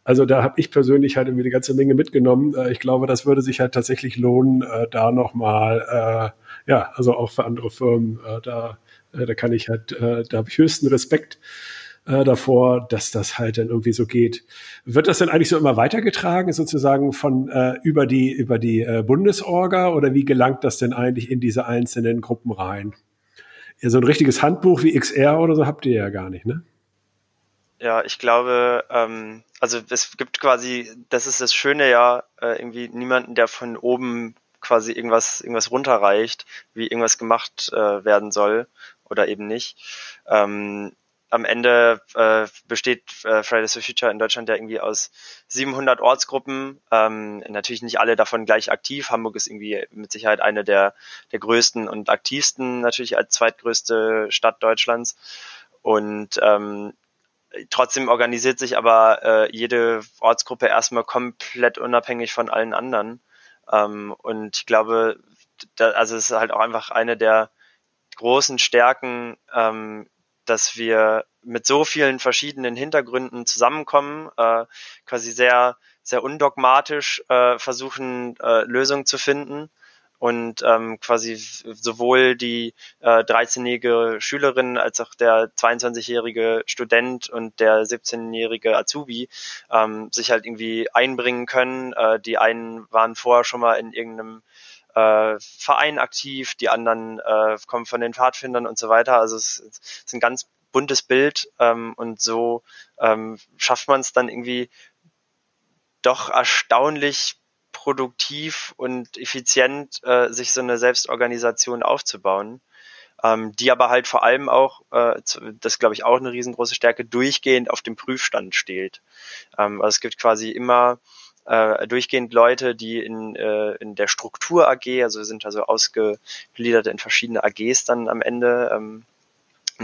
Also da habe ich persönlich halt irgendwie eine ganze Menge mitgenommen. Äh, ich glaube, das würde sich halt tatsächlich lohnen, äh, da nochmal, äh, ja, also auch für andere Firmen, äh, da, da kann ich halt, da habe ich höchsten Respekt davor, dass das halt dann irgendwie so geht. Wird das denn eigentlich so immer weitergetragen, sozusagen von äh, über die über die äh, Bundesorga oder wie gelangt das denn eigentlich in diese einzelnen Gruppen rein? Ja, so ein richtiges Handbuch wie XR oder so habt ihr ja gar nicht, ne? Ja, ich glaube, ähm, also es gibt quasi, das ist das Schöne ja, äh, irgendwie niemanden, der von oben quasi irgendwas, irgendwas runterreicht, wie irgendwas gemacht äh, werden soll oder eben nicht. Ähm, am Ende äh, besteht äh, Fridays for Future in Deutschland ja irgendwie aus 700 Ortsgruppen. Ähm, natürlich nicht alle davon gleich aktiv. Hamburg ist irgendwie mit Sicherheit eine der, der größten und aktivsten, natürlich als zweitgrößte Stadt Deutschlands. Und ähm, trotzdem organisiert sich aber äh, jede Ortsgruppe erstmal komplett unabhängig von allen anderen. Ähm, und ich glaube, da, also es ist halt auch einfach eine der großen Stärken, ähm, dass wir mit so vielen verschiedenen Hintergründen zusammenkommen, äh, quasi sehr, sehr undogmatisch äh, versuchen, äh, Lösungen zu finden und ähm, quasi sowohl die äh, 13-jährige Schülerin als auch der 22-jährige Student und der 17-jährige Azubi ähm, sich halt irgendwie einbringen können. Äh, die einen waren vorher schon mal in irgendeinem äh, Verein aktiv, die anderen äh, kommen von den Pfadfindern und so weiter. Also es, es ist ein ganz buntes Bild ähm, und so ähm, schafft man es dann irgendwie doch erstaunlich produktiv und effizient äh, sich so eine Selbstorganisation aufzubauen, ähm, die aber halt vor allem auch, äh, das glaube ich auch eine riesengroße Stärke, durchgehend auf dem Prüfstand steht. Ähm, also es gibt quasi immer äh, durchgehend Leute, die in, äh, in der Struktur AG, also sind also ausgegliedert in verschiedene AGs dann am Ende, ähm,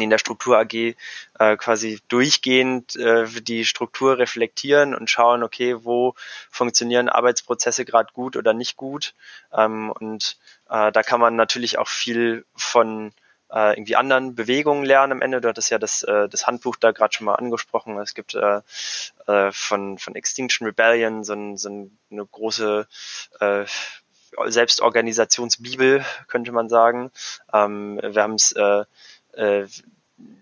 in der Struktur AG äh, quasi durchgehend äh, die Struktur reflektieren und schauen, okay, wo funktionieren Arbeitsprozesse gerade gut oder nicht gut. Ähm, und äh, da kann man natürlich auch viel von äh, irgendwie anderen Bewegungen lernen am Ende. Du hattest ja das, äh, das Handbuch da gerade schon mal angesprochen. Es gibt äh, äh, von, von Extinction Rebellion so, ein, so eine große äh, Selbstorganisationsbibel, könnte man sagen. Ähm, wir haben es äh, äh,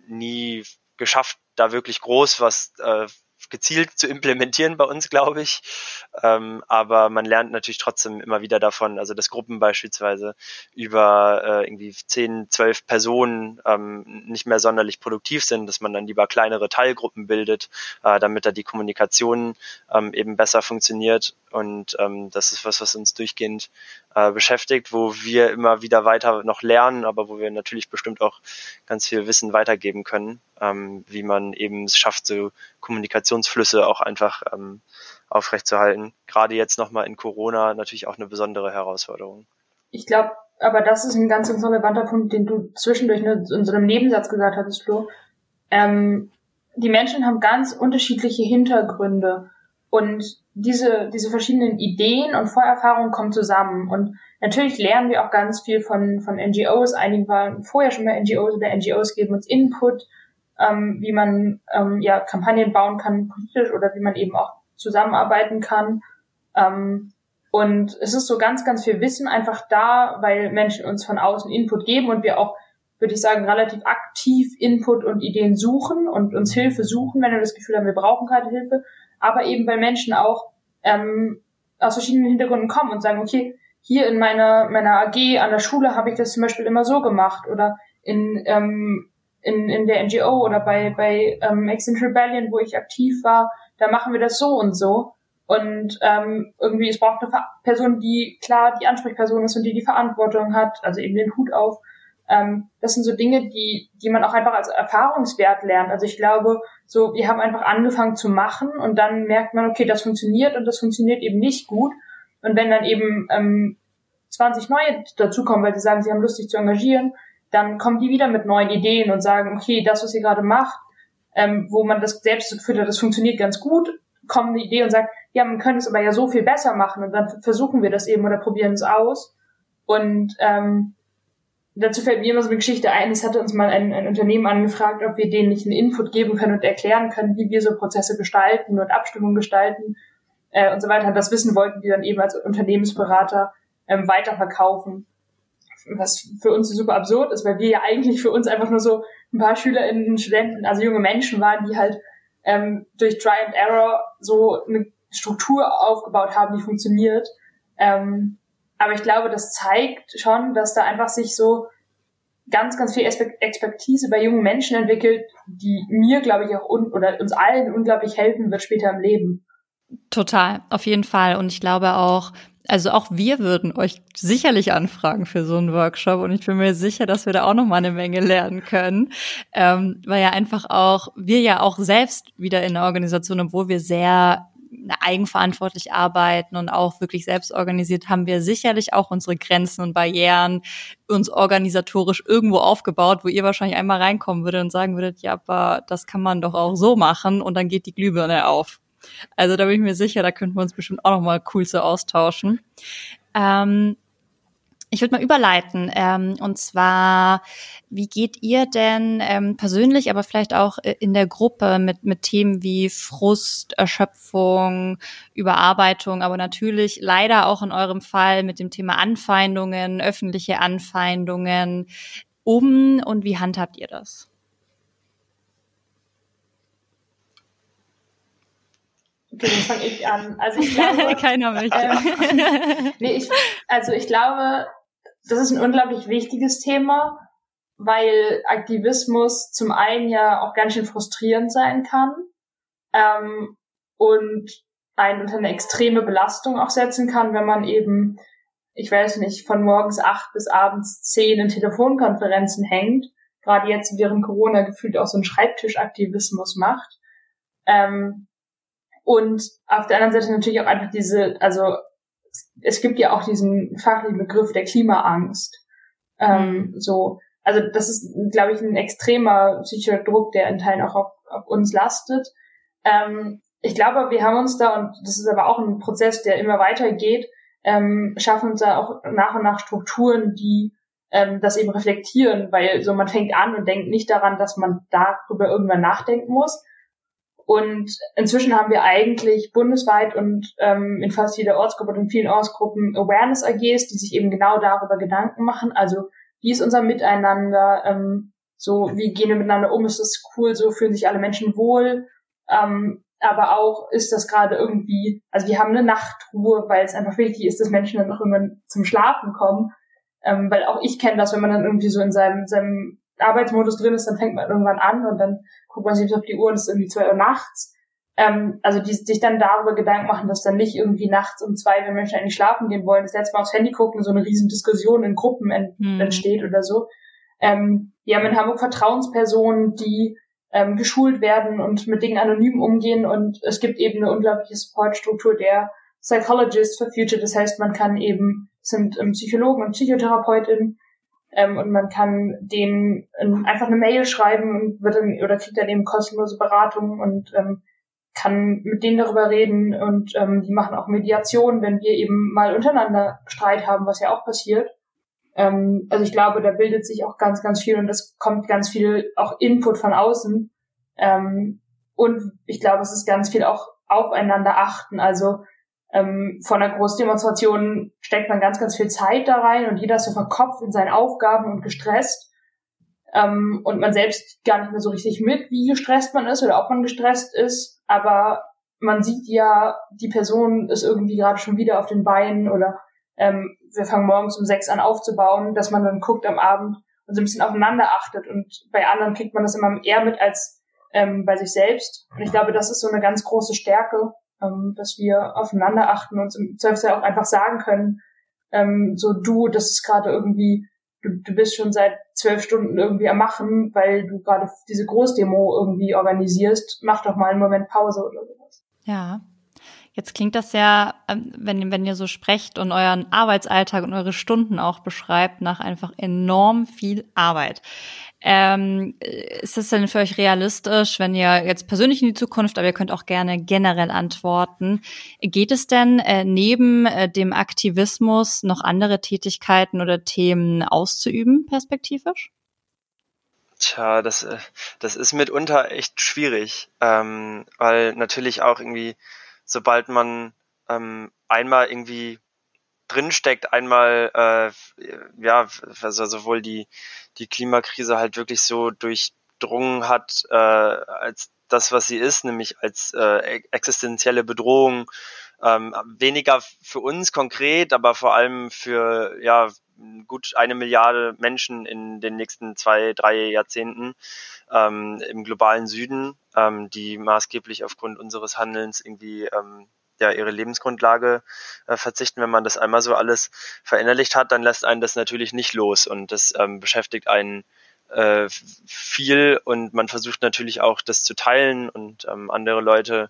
nie geschafft, da wirklich groß was äh, gezielt zu implementieren bei uns, glaube ich. Ähm, aber man lernt natürlich trotzdem immer wieder davon, also dass Gruppen beispielsweise über äh, irgendwie zehn, zwölf Personen ähm, nicht mehr sonderlich produktiv sind, dass man dann lieber kleinere Teilgruppen bildet, äh, damit da die Kommunikation ähm, eben besser funktioniert. Und ähm, das ist was, was uns durchgehend äh, beschäftigt, wo wir immer wieder weiter noch lernen, aber wo wir natürlich bestimmt auch ganz viel Wissen weitergeben können, ähm, wie man eben es schafft, so Kommunikationsflüsse auch einfach ähm, aufrechtzuerhalten. Gerade jetzt nochmal in Corona natürlich auch eine besondere Herausforderung. Ich glaube, aber das ist ein ganz, ganz relevanter Punkt, den du zwischendurch in so einem Nebensatz gesagt hattest, Flo. Ähm, die Menschen haben ganz unterschiedliche Hintergründe und diese, diese verschiedenen Ideen und Vorerfahrungen kommen zusammen. Und natürlich lernen wir auch ganz viel von, von NGOs. Einige waren vorher schon mal NGOs oder NGOs geben uns Input, ähm, wie man ähm, ja Kampagnen bauen kann politisch oder wie man eben auch zusammenarbeiten kann. Ähm, und es ist so ganz, ganz viel Wissen einfach da, weil Menschen uns von außen Input geben und wir auch, würde ich sagen, relativ aktiv Input und Ideen suchen und uns Hilfe suchen, wenn wir das Gefühl haben, wir brauchen gerade Hilfe. Aber eben weil Menschen auch ähm, aus verschiedenen Hintergründen kommen und sagen, okay, hier in meiner, meiner AG an der Schule habe ich das zum Beispiel immer so gemacht oder in, ähm, in, in der NGO oder bei, bei ähm, Extinction Rebellion, wo ich aktiv war, da machen wir das so und so. Und ähm, irgendwie, es braucht eine Person, die klar die Ansprechperson ist und die die Verantwortung hat, also eben den Hut auf. Ähm, das sind so Dinge, die, die man auch einfach als Erfahrungswert lernt. Also ich glaube, so, wir haben einfach angefangen zu machen und dann merkt man, okay, das funktioniert und das funktioniert eben nicht gut. Und wenn dann eben ähm, 20 neue dazukommen, weil sie sagen, sie haben Lust, sich zu engagieren, dann kommen die wieder mit neuen Ideen und sagen, okay, das, was ihr gerade macht, ähm, wo man das selbst gefühlt hat, das funktioniert ganz gut, kommt eine Idee und sagt, ja, man könnte es aber ja so viel besser machen und dann versuchen wir das eben oder probieren es aus. Und ähm, dazu fällt mir immer so eine Geschichte ein, es hatte uns mal ein, ein Unternehmen angefragt, ob wir denen nicht einen Input geben können und erklären können, wie wir so Prozesse gestalten und Abstimmungen gestalten äh, und so weiter. Und das Wissen wollten die dann eben als Unternehmensberater ähm, weiterverkaufen. Was für uns super absurd ist, weil wir ja eigentlich für uns einfach nur so ein paar SchülerInnen, Studenten, also junge Menschen waren, die halt ähm, durch Try and Error so eine Struktur aufgebaut haben, die funktioniert. Ähm, aber ich glaube, das zeigt schon, dass da einfach sich so ganz, ganz viel Expertise bei jungen Menschen entwickelt, die mir, glaube ich, auch un oder uns allen unglaublich helfen wird später im Leben. Total, auf jeden Fall. Und ich glaube auch, also auch wir würden euch sicherlich anfragen für so einen Workshop und ich bin mir sicher, dass wir da auch noch mal eine Menge lernen können, ähm, weil ja einfach auch wir ja auch selbst wieder in der Organisation, obwohl wir sehr eigenverantwortlich arbeiten und auch wirklich selbst organisiert, haben wir sicherlich auch unsere Grenzen und Barrieren uns organisatorisch irgendwo aufgebaut, wo ihr wahrscheinlich einmal reinkommen würdet und sagen würdet, ja, aber das kann man doch auch so machen und dann geht die Glühbirne auf. Also da bin ich mir sicher, da könnten wir uns bestimmt auch noch mal cool zu austauschen. Ähm, ich würde mal überleiten. Ähm, und zwar, wie geht ihr denn ähm, persönlich, aber vielleicht auch äh, in der Gruppe mit, mit Themen wie Frust, Erschöpfung, Überarbeitung, aber natürlich leider auch in eurem Fall mit dem Thema Anfeindungen, öffentliche Anfeindungen um und wie handhabt ihr das? Okay, dann fange ich an. Also ich glaube, keiner möchte. Ähm, nee, ich, also ich glaube, das ist ein unglaublich wichtiges Thema, weil Aktivismus zum einen ja auch ganz schön frustrierend sein kann ähm, und einen unter eine extreme Belastung auch setzen kann, wenn man eben, ich weiß nicht, von morgens acht bis abends zehn in Telefonkonferenzen hängt, gerade jetzt während Corona gefühlt auch so einen Schreibtischaktivismus macht. Ähm, und auf der anderen Seite natürlich auch einfach diese, also es gibt ja auch diesen fachlichen Begriff der Klimaangst. Ähm, mhm. So, also das ist, glaube ich, ein extremer psychischer Druck, der in Teilen auch auf, auf uns lastet. Ähm, ich glaube, wir haben uns da, und das ist aber auch ein Prozess, der immer weitergeht, ähm, schaffen uns da auch nach und nach Strukturen, die ähm, das eben reflektieren, weil so man fängt an und denkt nicht daran, dass man darüber irgendwann nachdenken muss, und inzwischen haben wir eigentlich bundesweit und ähm, in fast jeder Ortsgruppe und in vielen Ortsgruppen Awareness-AGs, die sich eben genau darüber Gedanken machen. Also wie ist unser Miteinander? Ähm, so, wie gehen wir miteinander um? Ist das cool? So fühlen sich alle Menschen wohl? Ähm, aber auch ist das gerade irgendwie, also wir haben eine Nachtruhe, weil es einfach wichtig ist, dass Menschen dann noch irgendwann zum Schlafen kommen. Ähm, weil auch ich kenne das, wenn man dann irgendwie so in seinem, seinem Arbeitsmodus drin ist, dann fängt man irgendwann an und dann guckt man sich auf die Uhr und es ist irgendwie zwei Uhr nachts. Ähm, also die sich dann darüber Gedanken machen, dass dann nicht irgendwie nachts um zwei, wenn Menschen eigentlich schlafen gehen wollen, das letzte Mal aufs Handy gucken, so eine riesen Diskussion in Gruppen ent hm. entsteht oder so. Ähm, wir haben in Hamburg Vertrauenspersonen, die ähm, geschult werden und mit Dingen anonym umgehen und es gibt eben eine unglaubliche Supportstruktur der Psychologists for Future. Das heißt, man kann eben, sind ähm, Psychologen und Psychotherapeutinnen, ähm, und man kann denen einfach eine Mail schreiben und wird dann, oder kriegt dann eben kostenlose Beratung und ähm, kann mit denen darüber reden und ähm, die machen auch Mediation, wenn wir eben mal untereinander Streit haben, was ja auch passiert. Ähm, also ich glaube, da bildet sich auch ganz, ganz viel und es kommt ganz viel auch Input von außen. Ähm, und ich glaube, es ist ganz viel auch aufeinander achten. Also ähm, von der Großdemonstration steckt man ganz, ganz viel Zeit da rein und jeder ist so verkopft in seinen Aufgaben und gestresst. Ähm, und man selbst gar nicht mehr so richtig mit, wie gestresst man ist oder ob man gestresst ist. Aber man sieht ja, die Person ist irgendwie gerade schon wieder auf den Beinen oder ähm, wir fangen morgens um sechs an aufzubauen, dass man dann guckt am Abend und so ein bisschen aufeinander achtet. Und bei anderen kriegt man das immer eher mit als ähm, bei sich selbst. Und ich glaube, das ist so eine ganz große Stärke, ähm, dass wir aufeinander achten und im Zweifelsfall auch einfach sagen können, ähm, so du, das ist gerade irgendwie, du, du bist schon seit zwölf Stunden irgendwie am Machen, weil du gerade diese Großdemo irgendwie organisierst, mach doch mal einen Moment Pause oder sowas. Ja. Jetzt klingt das ja, ähm, wenn, wenn ihr so sprecht und euren Arbeitsalltag und eure Stunden auch beschreibt, nach einfach enorm viel Arbeit. Ähm, ist das denn für euch realistisch, wenn ihr jetzt persönlich in die Zukunft, aber ihr könnt auch gerne generell antworten, geht es denn äh, neben äh, dem Aktivismus noch andere Tätigkeiten oder Themen auszuüben, perspektivisch? Tja, das, äh, das ist mitunter echt schwierig, ähm, weil natürlich auch irgendwie sobald man ähm, einmal irgendwie drinsteckt, einmal äh, ja, also sowohl die, die Klimakrise halt wirklich so durchdrungen hat, äh, als das, was sie ist, nämlich als äh, existenzielle Bedrohung, ähm, weniger für uns konkret, aber vor allem für ja gut eine Milliarde Menschen in den nächsten zwei, drei Jahrzehnten ähm, im globalen Süden, ähm, die maßgeblich aufgrund unseres Handelns irgendwie ähm, ja ihre Lebensgrundlage äh, verzichten. Wenn man das einmal so alles verinnerlicht hat, dann lässt einen das natürlich nicht los und das ähm, beschäftigt einen äh, viel und man versucht natürlich auch das zu teilen und ähm, andere Leute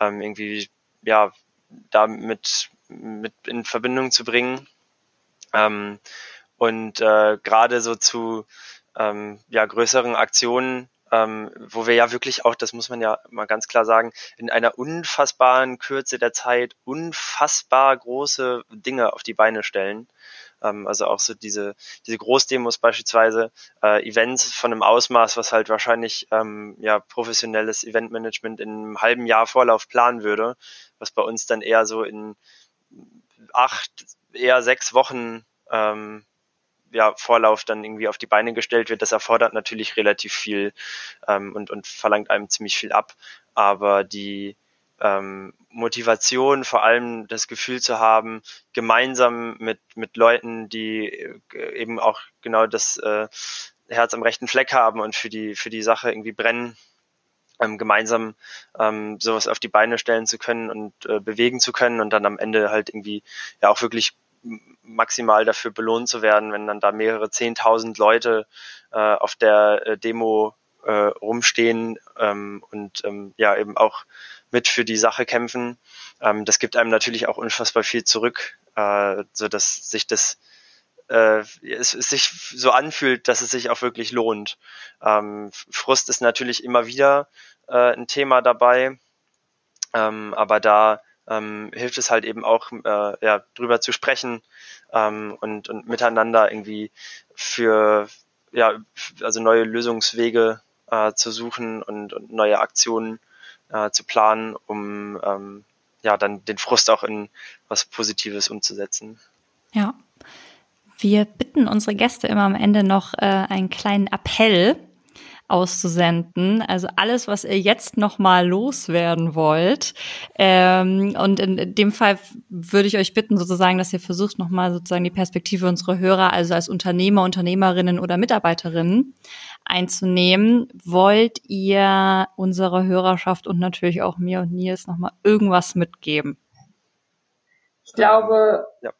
ähm, irgendwie ja damit mit in Verbindung zu bringen. Ähm, und äh, gerade so zu ähm, ja, größeren Aktionen, ähm, wo wir ja wirklich auch, das muss man ja mal ganz klar sagen, in einer unfassbaren Kürze der Zeit unfassbar große Dinge auf die Beine stellen. Ähm, also auch so diese, diese Großdemos beispielsweise, äh, Events von einem Ausmaß, was halt wahrscheinlich ähm, ja professionelles Eventmanagement in einem halben Jahr Vorlauf planen würde, was bei uns dann eher so in acht, eher sechs Wochen ähm, ja, Vorlauf dann irgendwie auf die Beine gestellt wird. Das erfordert natürlich relativ viel ähm, und, und verlangt einem ziemlich viel ab. Aber die ähm, Motivation, vor allem das Gefühl zu haben, gemeinsam mit, mit Leuten, die äh, eben auch genau das äh, Herz am rechten Fleck haben und für die, für die Sache irgendwie brennen, ähm, gemeinsam ähm, sowas auf die Beine stellen zu können und äh, bewegen zu können und dann am Ende halt irgendwie ja auch wirklich maximal dafür belohnt zu werden, wenn dann da mehrere zehntausend Leute äh, auf der äh, Demo äh, rumstehen ähm, und ähm, ja eben auch mit für die Sache kämpfen. Ähm, das gibt einem natürlich auch unfassbar viel zurück, äh, so dass sich das äh, es, es sich so anfühlt, dass es sich auch wirklich lohnt. Ähm, Frust ist natürlich immer wieder äh, ein Thema dabei, ähm, aber da ähm, hilft es halt eben auch, äh, ja, drüber zu sprechen ähm, und, und miteinander irgendwie für ja, also neue Lösungswege äh, zu suchen und, und neue Aktionen äh, zu planen, um ähm, ja dann den Frust auch in was Positives umzusetzen. Ja. Wir bitten unsere Gäste immer am Ende noch äh, einen kleinen Appell auszusenden. Also alles, was ihr jetzt noch mal loswerden wollt. Ähm, und in dem Fall würde ich euch bitten, sozusagen, dass ihr versucht, noch mal sozusagen die Perspektive unserer Hörer, also als Unternehmer, Unternehmerinnen oder Mitarbeiterinnen einzunehmen. Wollt ihr unserer Hörerschaft und natürlich auch mir und Nils noch mal irgendwas mitgeben? Ich glaube, ja.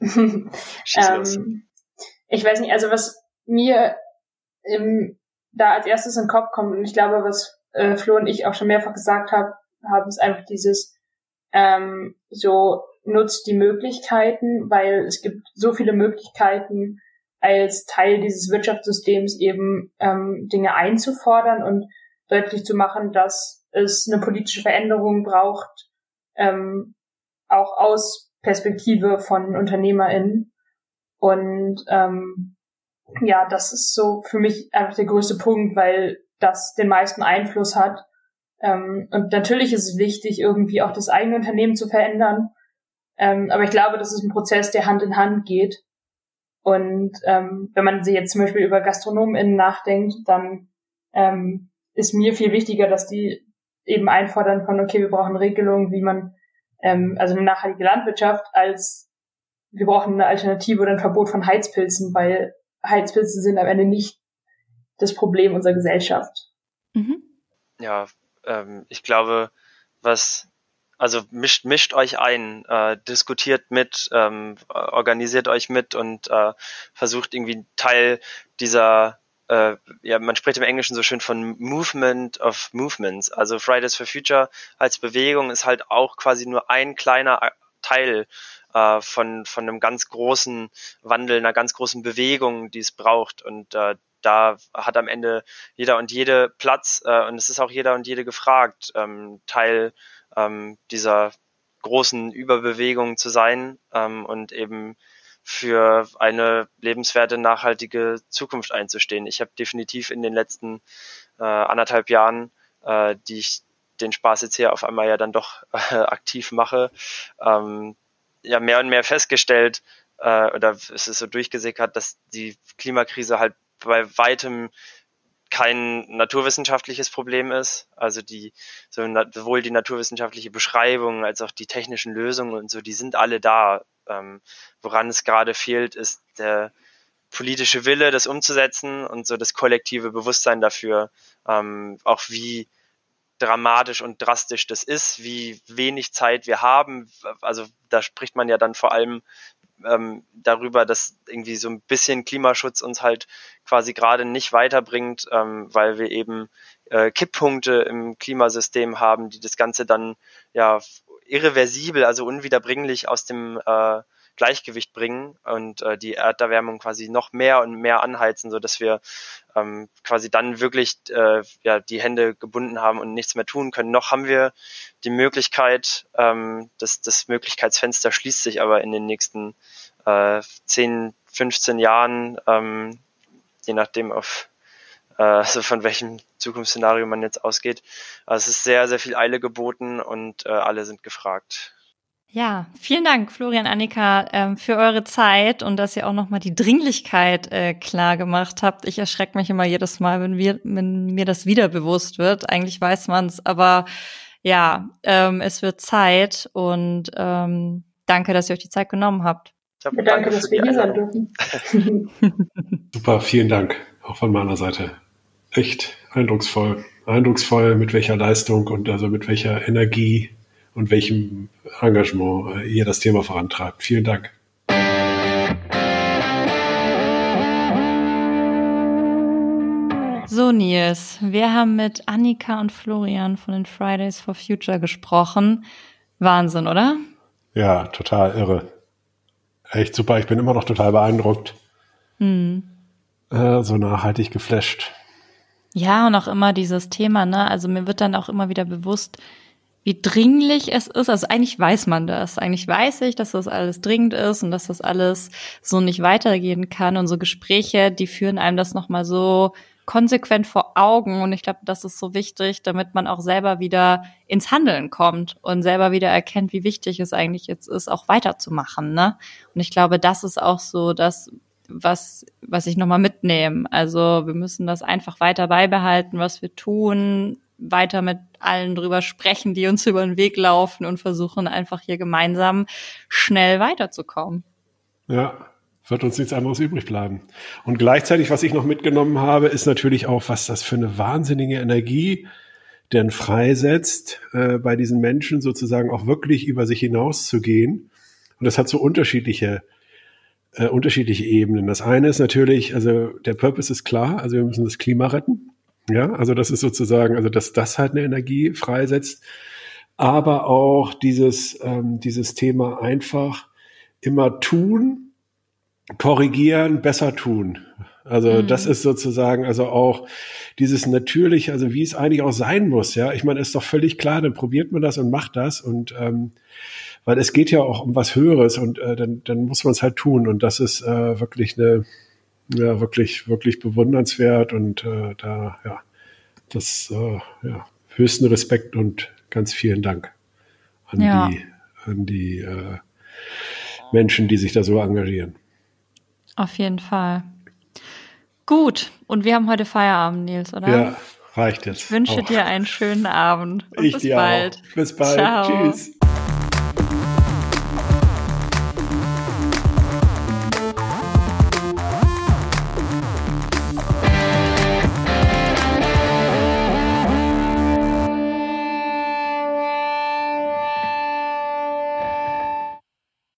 ähm, ich weiß nicht, also was mir im da als erstes in den Kopf kommt. Und ich glaube, was äh, Flo und ich auch schon mehrfach gesagt haben, haben es einfach dieses ähm, so nutzt die Möglichkeiten, weil es gibt so viele Möglichkeiten als Teil dieses Wirtschaftssystems eben ähm, Dinge einzufordern und deutlich zu machen, dass es eine politische Veränderung braucht, ähm, auch aus Perspektive von UnternehmerInnen. Und ähm, ja, das ist so für mich einfach der größte Punkt, weil das den meisten Einfluss hat. Ähm, und natürlich ist es wichtig, irgendwie auch das eigene Unternehmen zu verändern. Ähm, aber ich glaube, das ist ein Prozess, der Hand in Hand geht. Und ähm, wenn man sich jetzt zum Beispiel über GastronomInnen nachdenkt, dann ähm, ist mir viel wichtiger, dass die eben einfordern von, okay, wir brauchen Regelungen, wie man, ähm, also eine nachhaltige Landwirtschaft, als wir brauchen eine Alternative oder ein Verbot von Heizpilzen, weil Heizpilze sind am Ende nicht das Problem unserer Gesellschaft. Mhm. Ja, ähm, ich glaube, was also mischt, mischt euch ein, äh, diskutiert mit, ähm, organisiert euch mit und äh, versucht irgendwie Teil dieser äh, ja, man spricht im Englischen so schön von Movement of Movements. Also Fridays for Future als Bewegung ist halt auch quasi nur ein kleiner Teil äh, von, von einem ganz großen Wandel, einer ganz großen Bewegung, die es braucht. Und äh, da hat am Ende jeder und jede Platz äh, und es ist auch jeder und jede gefragt, ähm, Teil ähm, dieser großen Überbewegung zu sein ähm, und eben für eine lebenswerte, nachhaltige Zukunft einzustehen. Ich habe definitiv in den letzten äh, anderthalb Jahren, äh, die ich den Spaß jetzt hier auf einmal ja dann doch äh, aktiv mache, ähm, ja mehr und mehr festgestellt, äh, oder es ist so durchgesickert, dass die Klimakrise halt bei weitem kein naturwissenschaftliches Problem ist. Also die sowohl die naturwissenschaftliche Beschreibung als auch die technischen Lösungen und so, die sind alle da. Ähm, woran es gerade fehlt, ist der politische Wille, das umzusetzen und so das kollektive Bewusstsein dafür, ähm, auch wie dramatisch und drastisch das ist, wie wenig Zeit wir haben. Also da spricht man ja dann vor allem ähm, darüber, dass irgendwie so ein bisschen Klimaschutz uns halt quasi gerade nicht weiterbringt, ähm, weil wir eben äh, Kipppunkte im Klimasystem haben, die das Ganze dann ja irreversibel, also unwiederbringlich aus dem äh, Gleichgewicht bringen und äh, die Erderwärmung quasi noch mehr und mehr anheizen, so dass wir ähm, quasi dann wirklich äh, ja die Hände gebunden haben und nichts mehr tun können. Noch haben wir die Möglichkeit, ähm, das, das Möglichkeitsfenster schließt sich aber in den nächsten äh, 10, 15 Jahren, ähm, je nachdem auf äh, also von welchem Zukunftsszenario man jetzt ausgeht. Also es ist sehr, sehr viel Eile geboten und äh, alle sind gefragt. Ja, vielen Dank, Florian, Annika, ähm, für eure Zeit und dass ihr auch nochmal die Dringlichkeit äh, klar gemacht habt. Ich erschrecke mich immer jedes Mal, wenn, wir, wenn mir das wieder bewusst wird. Eigentlich weiß man es, aber ja, ähm, es wird Zeit und ähm, danke, dass ihr euch die Zeit genommen habt. Ja, danke, dass wir hier sein dürfen. Super, vielen Dank, auch von meiner Seite. Echt eindrucksvoll. Eindrucksvoll, mit welcher Leistung und also mit welcher Energie und welchem Engagement äh, ihr das Thema vorantreibt. Vielen Dank. So, Nils, wir haben mit Annika und Florian von den Fridays for Future gesprochen. Wahnsinn, oder? Ja, total irre. Echt super. Ich bin immer noch total beeindruckt. Hm. Äh, so nachhaltig geflasht. Ja, und auch immer dieses Thema, ne? Also mir wird dann auch immer wieder bewusst, wie dringlich es ist. Also eigentlich weiß man das. Eigentlich weiß ich, dass das alles dringend ist und dass das alles so nicht weitergehen kann. Und so Gespräche, die führen einem das nochmal so konsequent vor Augen. Und ich glaube, das ist so wichtig, damit man auch selber wieder ins Handeln kommt und selber wieder erkennt, wie wichtig es eigentlich jetzt ist, auch weiterzumachen. Ne? Und ich glaube, das ist auch so das, was, was ich nochmal mitnehme. Also wir müssen das einfach weiter beibehalten, was wir tun, weiter mit allen drüber sprechen, die uns über den Weg laufen und versuchen einfach hier gemeinsam schnell weiterzukommen. Ja, wird uns nichts anderes übrig bleiben. Und gleichzeitig, was ich noch mitgenommen habe, ist natürlich auch, was das für eine wahnsinnige Energie denn freisetzt, äh, bei diesen Menschen sozusagen auch wirklich über sich hinaus zu gehen. Und das hat so unterschiedliche äh, unterschiedliche Ebenen. Das eine ist natürlich, also der Purpose ist klar, also wir müssen das Klima retten. Ja, also das ist sozusagen, also dass das halt eine Energie freisetzt, aber auch dieses, ähm, dieses Thema einfach immer tun, korrigieren, besser tun. Also mhm. das ist sozusagen also auch dieses natürliche, also wie es eigentlich auch sein muss. Ja, ich meine, ist doch völlig klar, dann probiert man das und macht das und ähm, weil es geht ja auch um was Höheres und äh, dann, dann muss man es halt tun und das ist äh, wirklich eine ja, wirklich, wirklich bewundernswert und äh, da, ja, das, äh, ja, höchsten Respekt und ganz vielen Dank an ja. die, an die äh, Menschen, die sich da so engagieren. Auf jeden Fall. Gut, und wir haben heute Feierabend, Nils, oder? Ja, reicht jetzt. Ich wünsche auch. dir einen schönen Abend. Und ich bis bald. Auch. Bis bald. Ciao. Tschüss.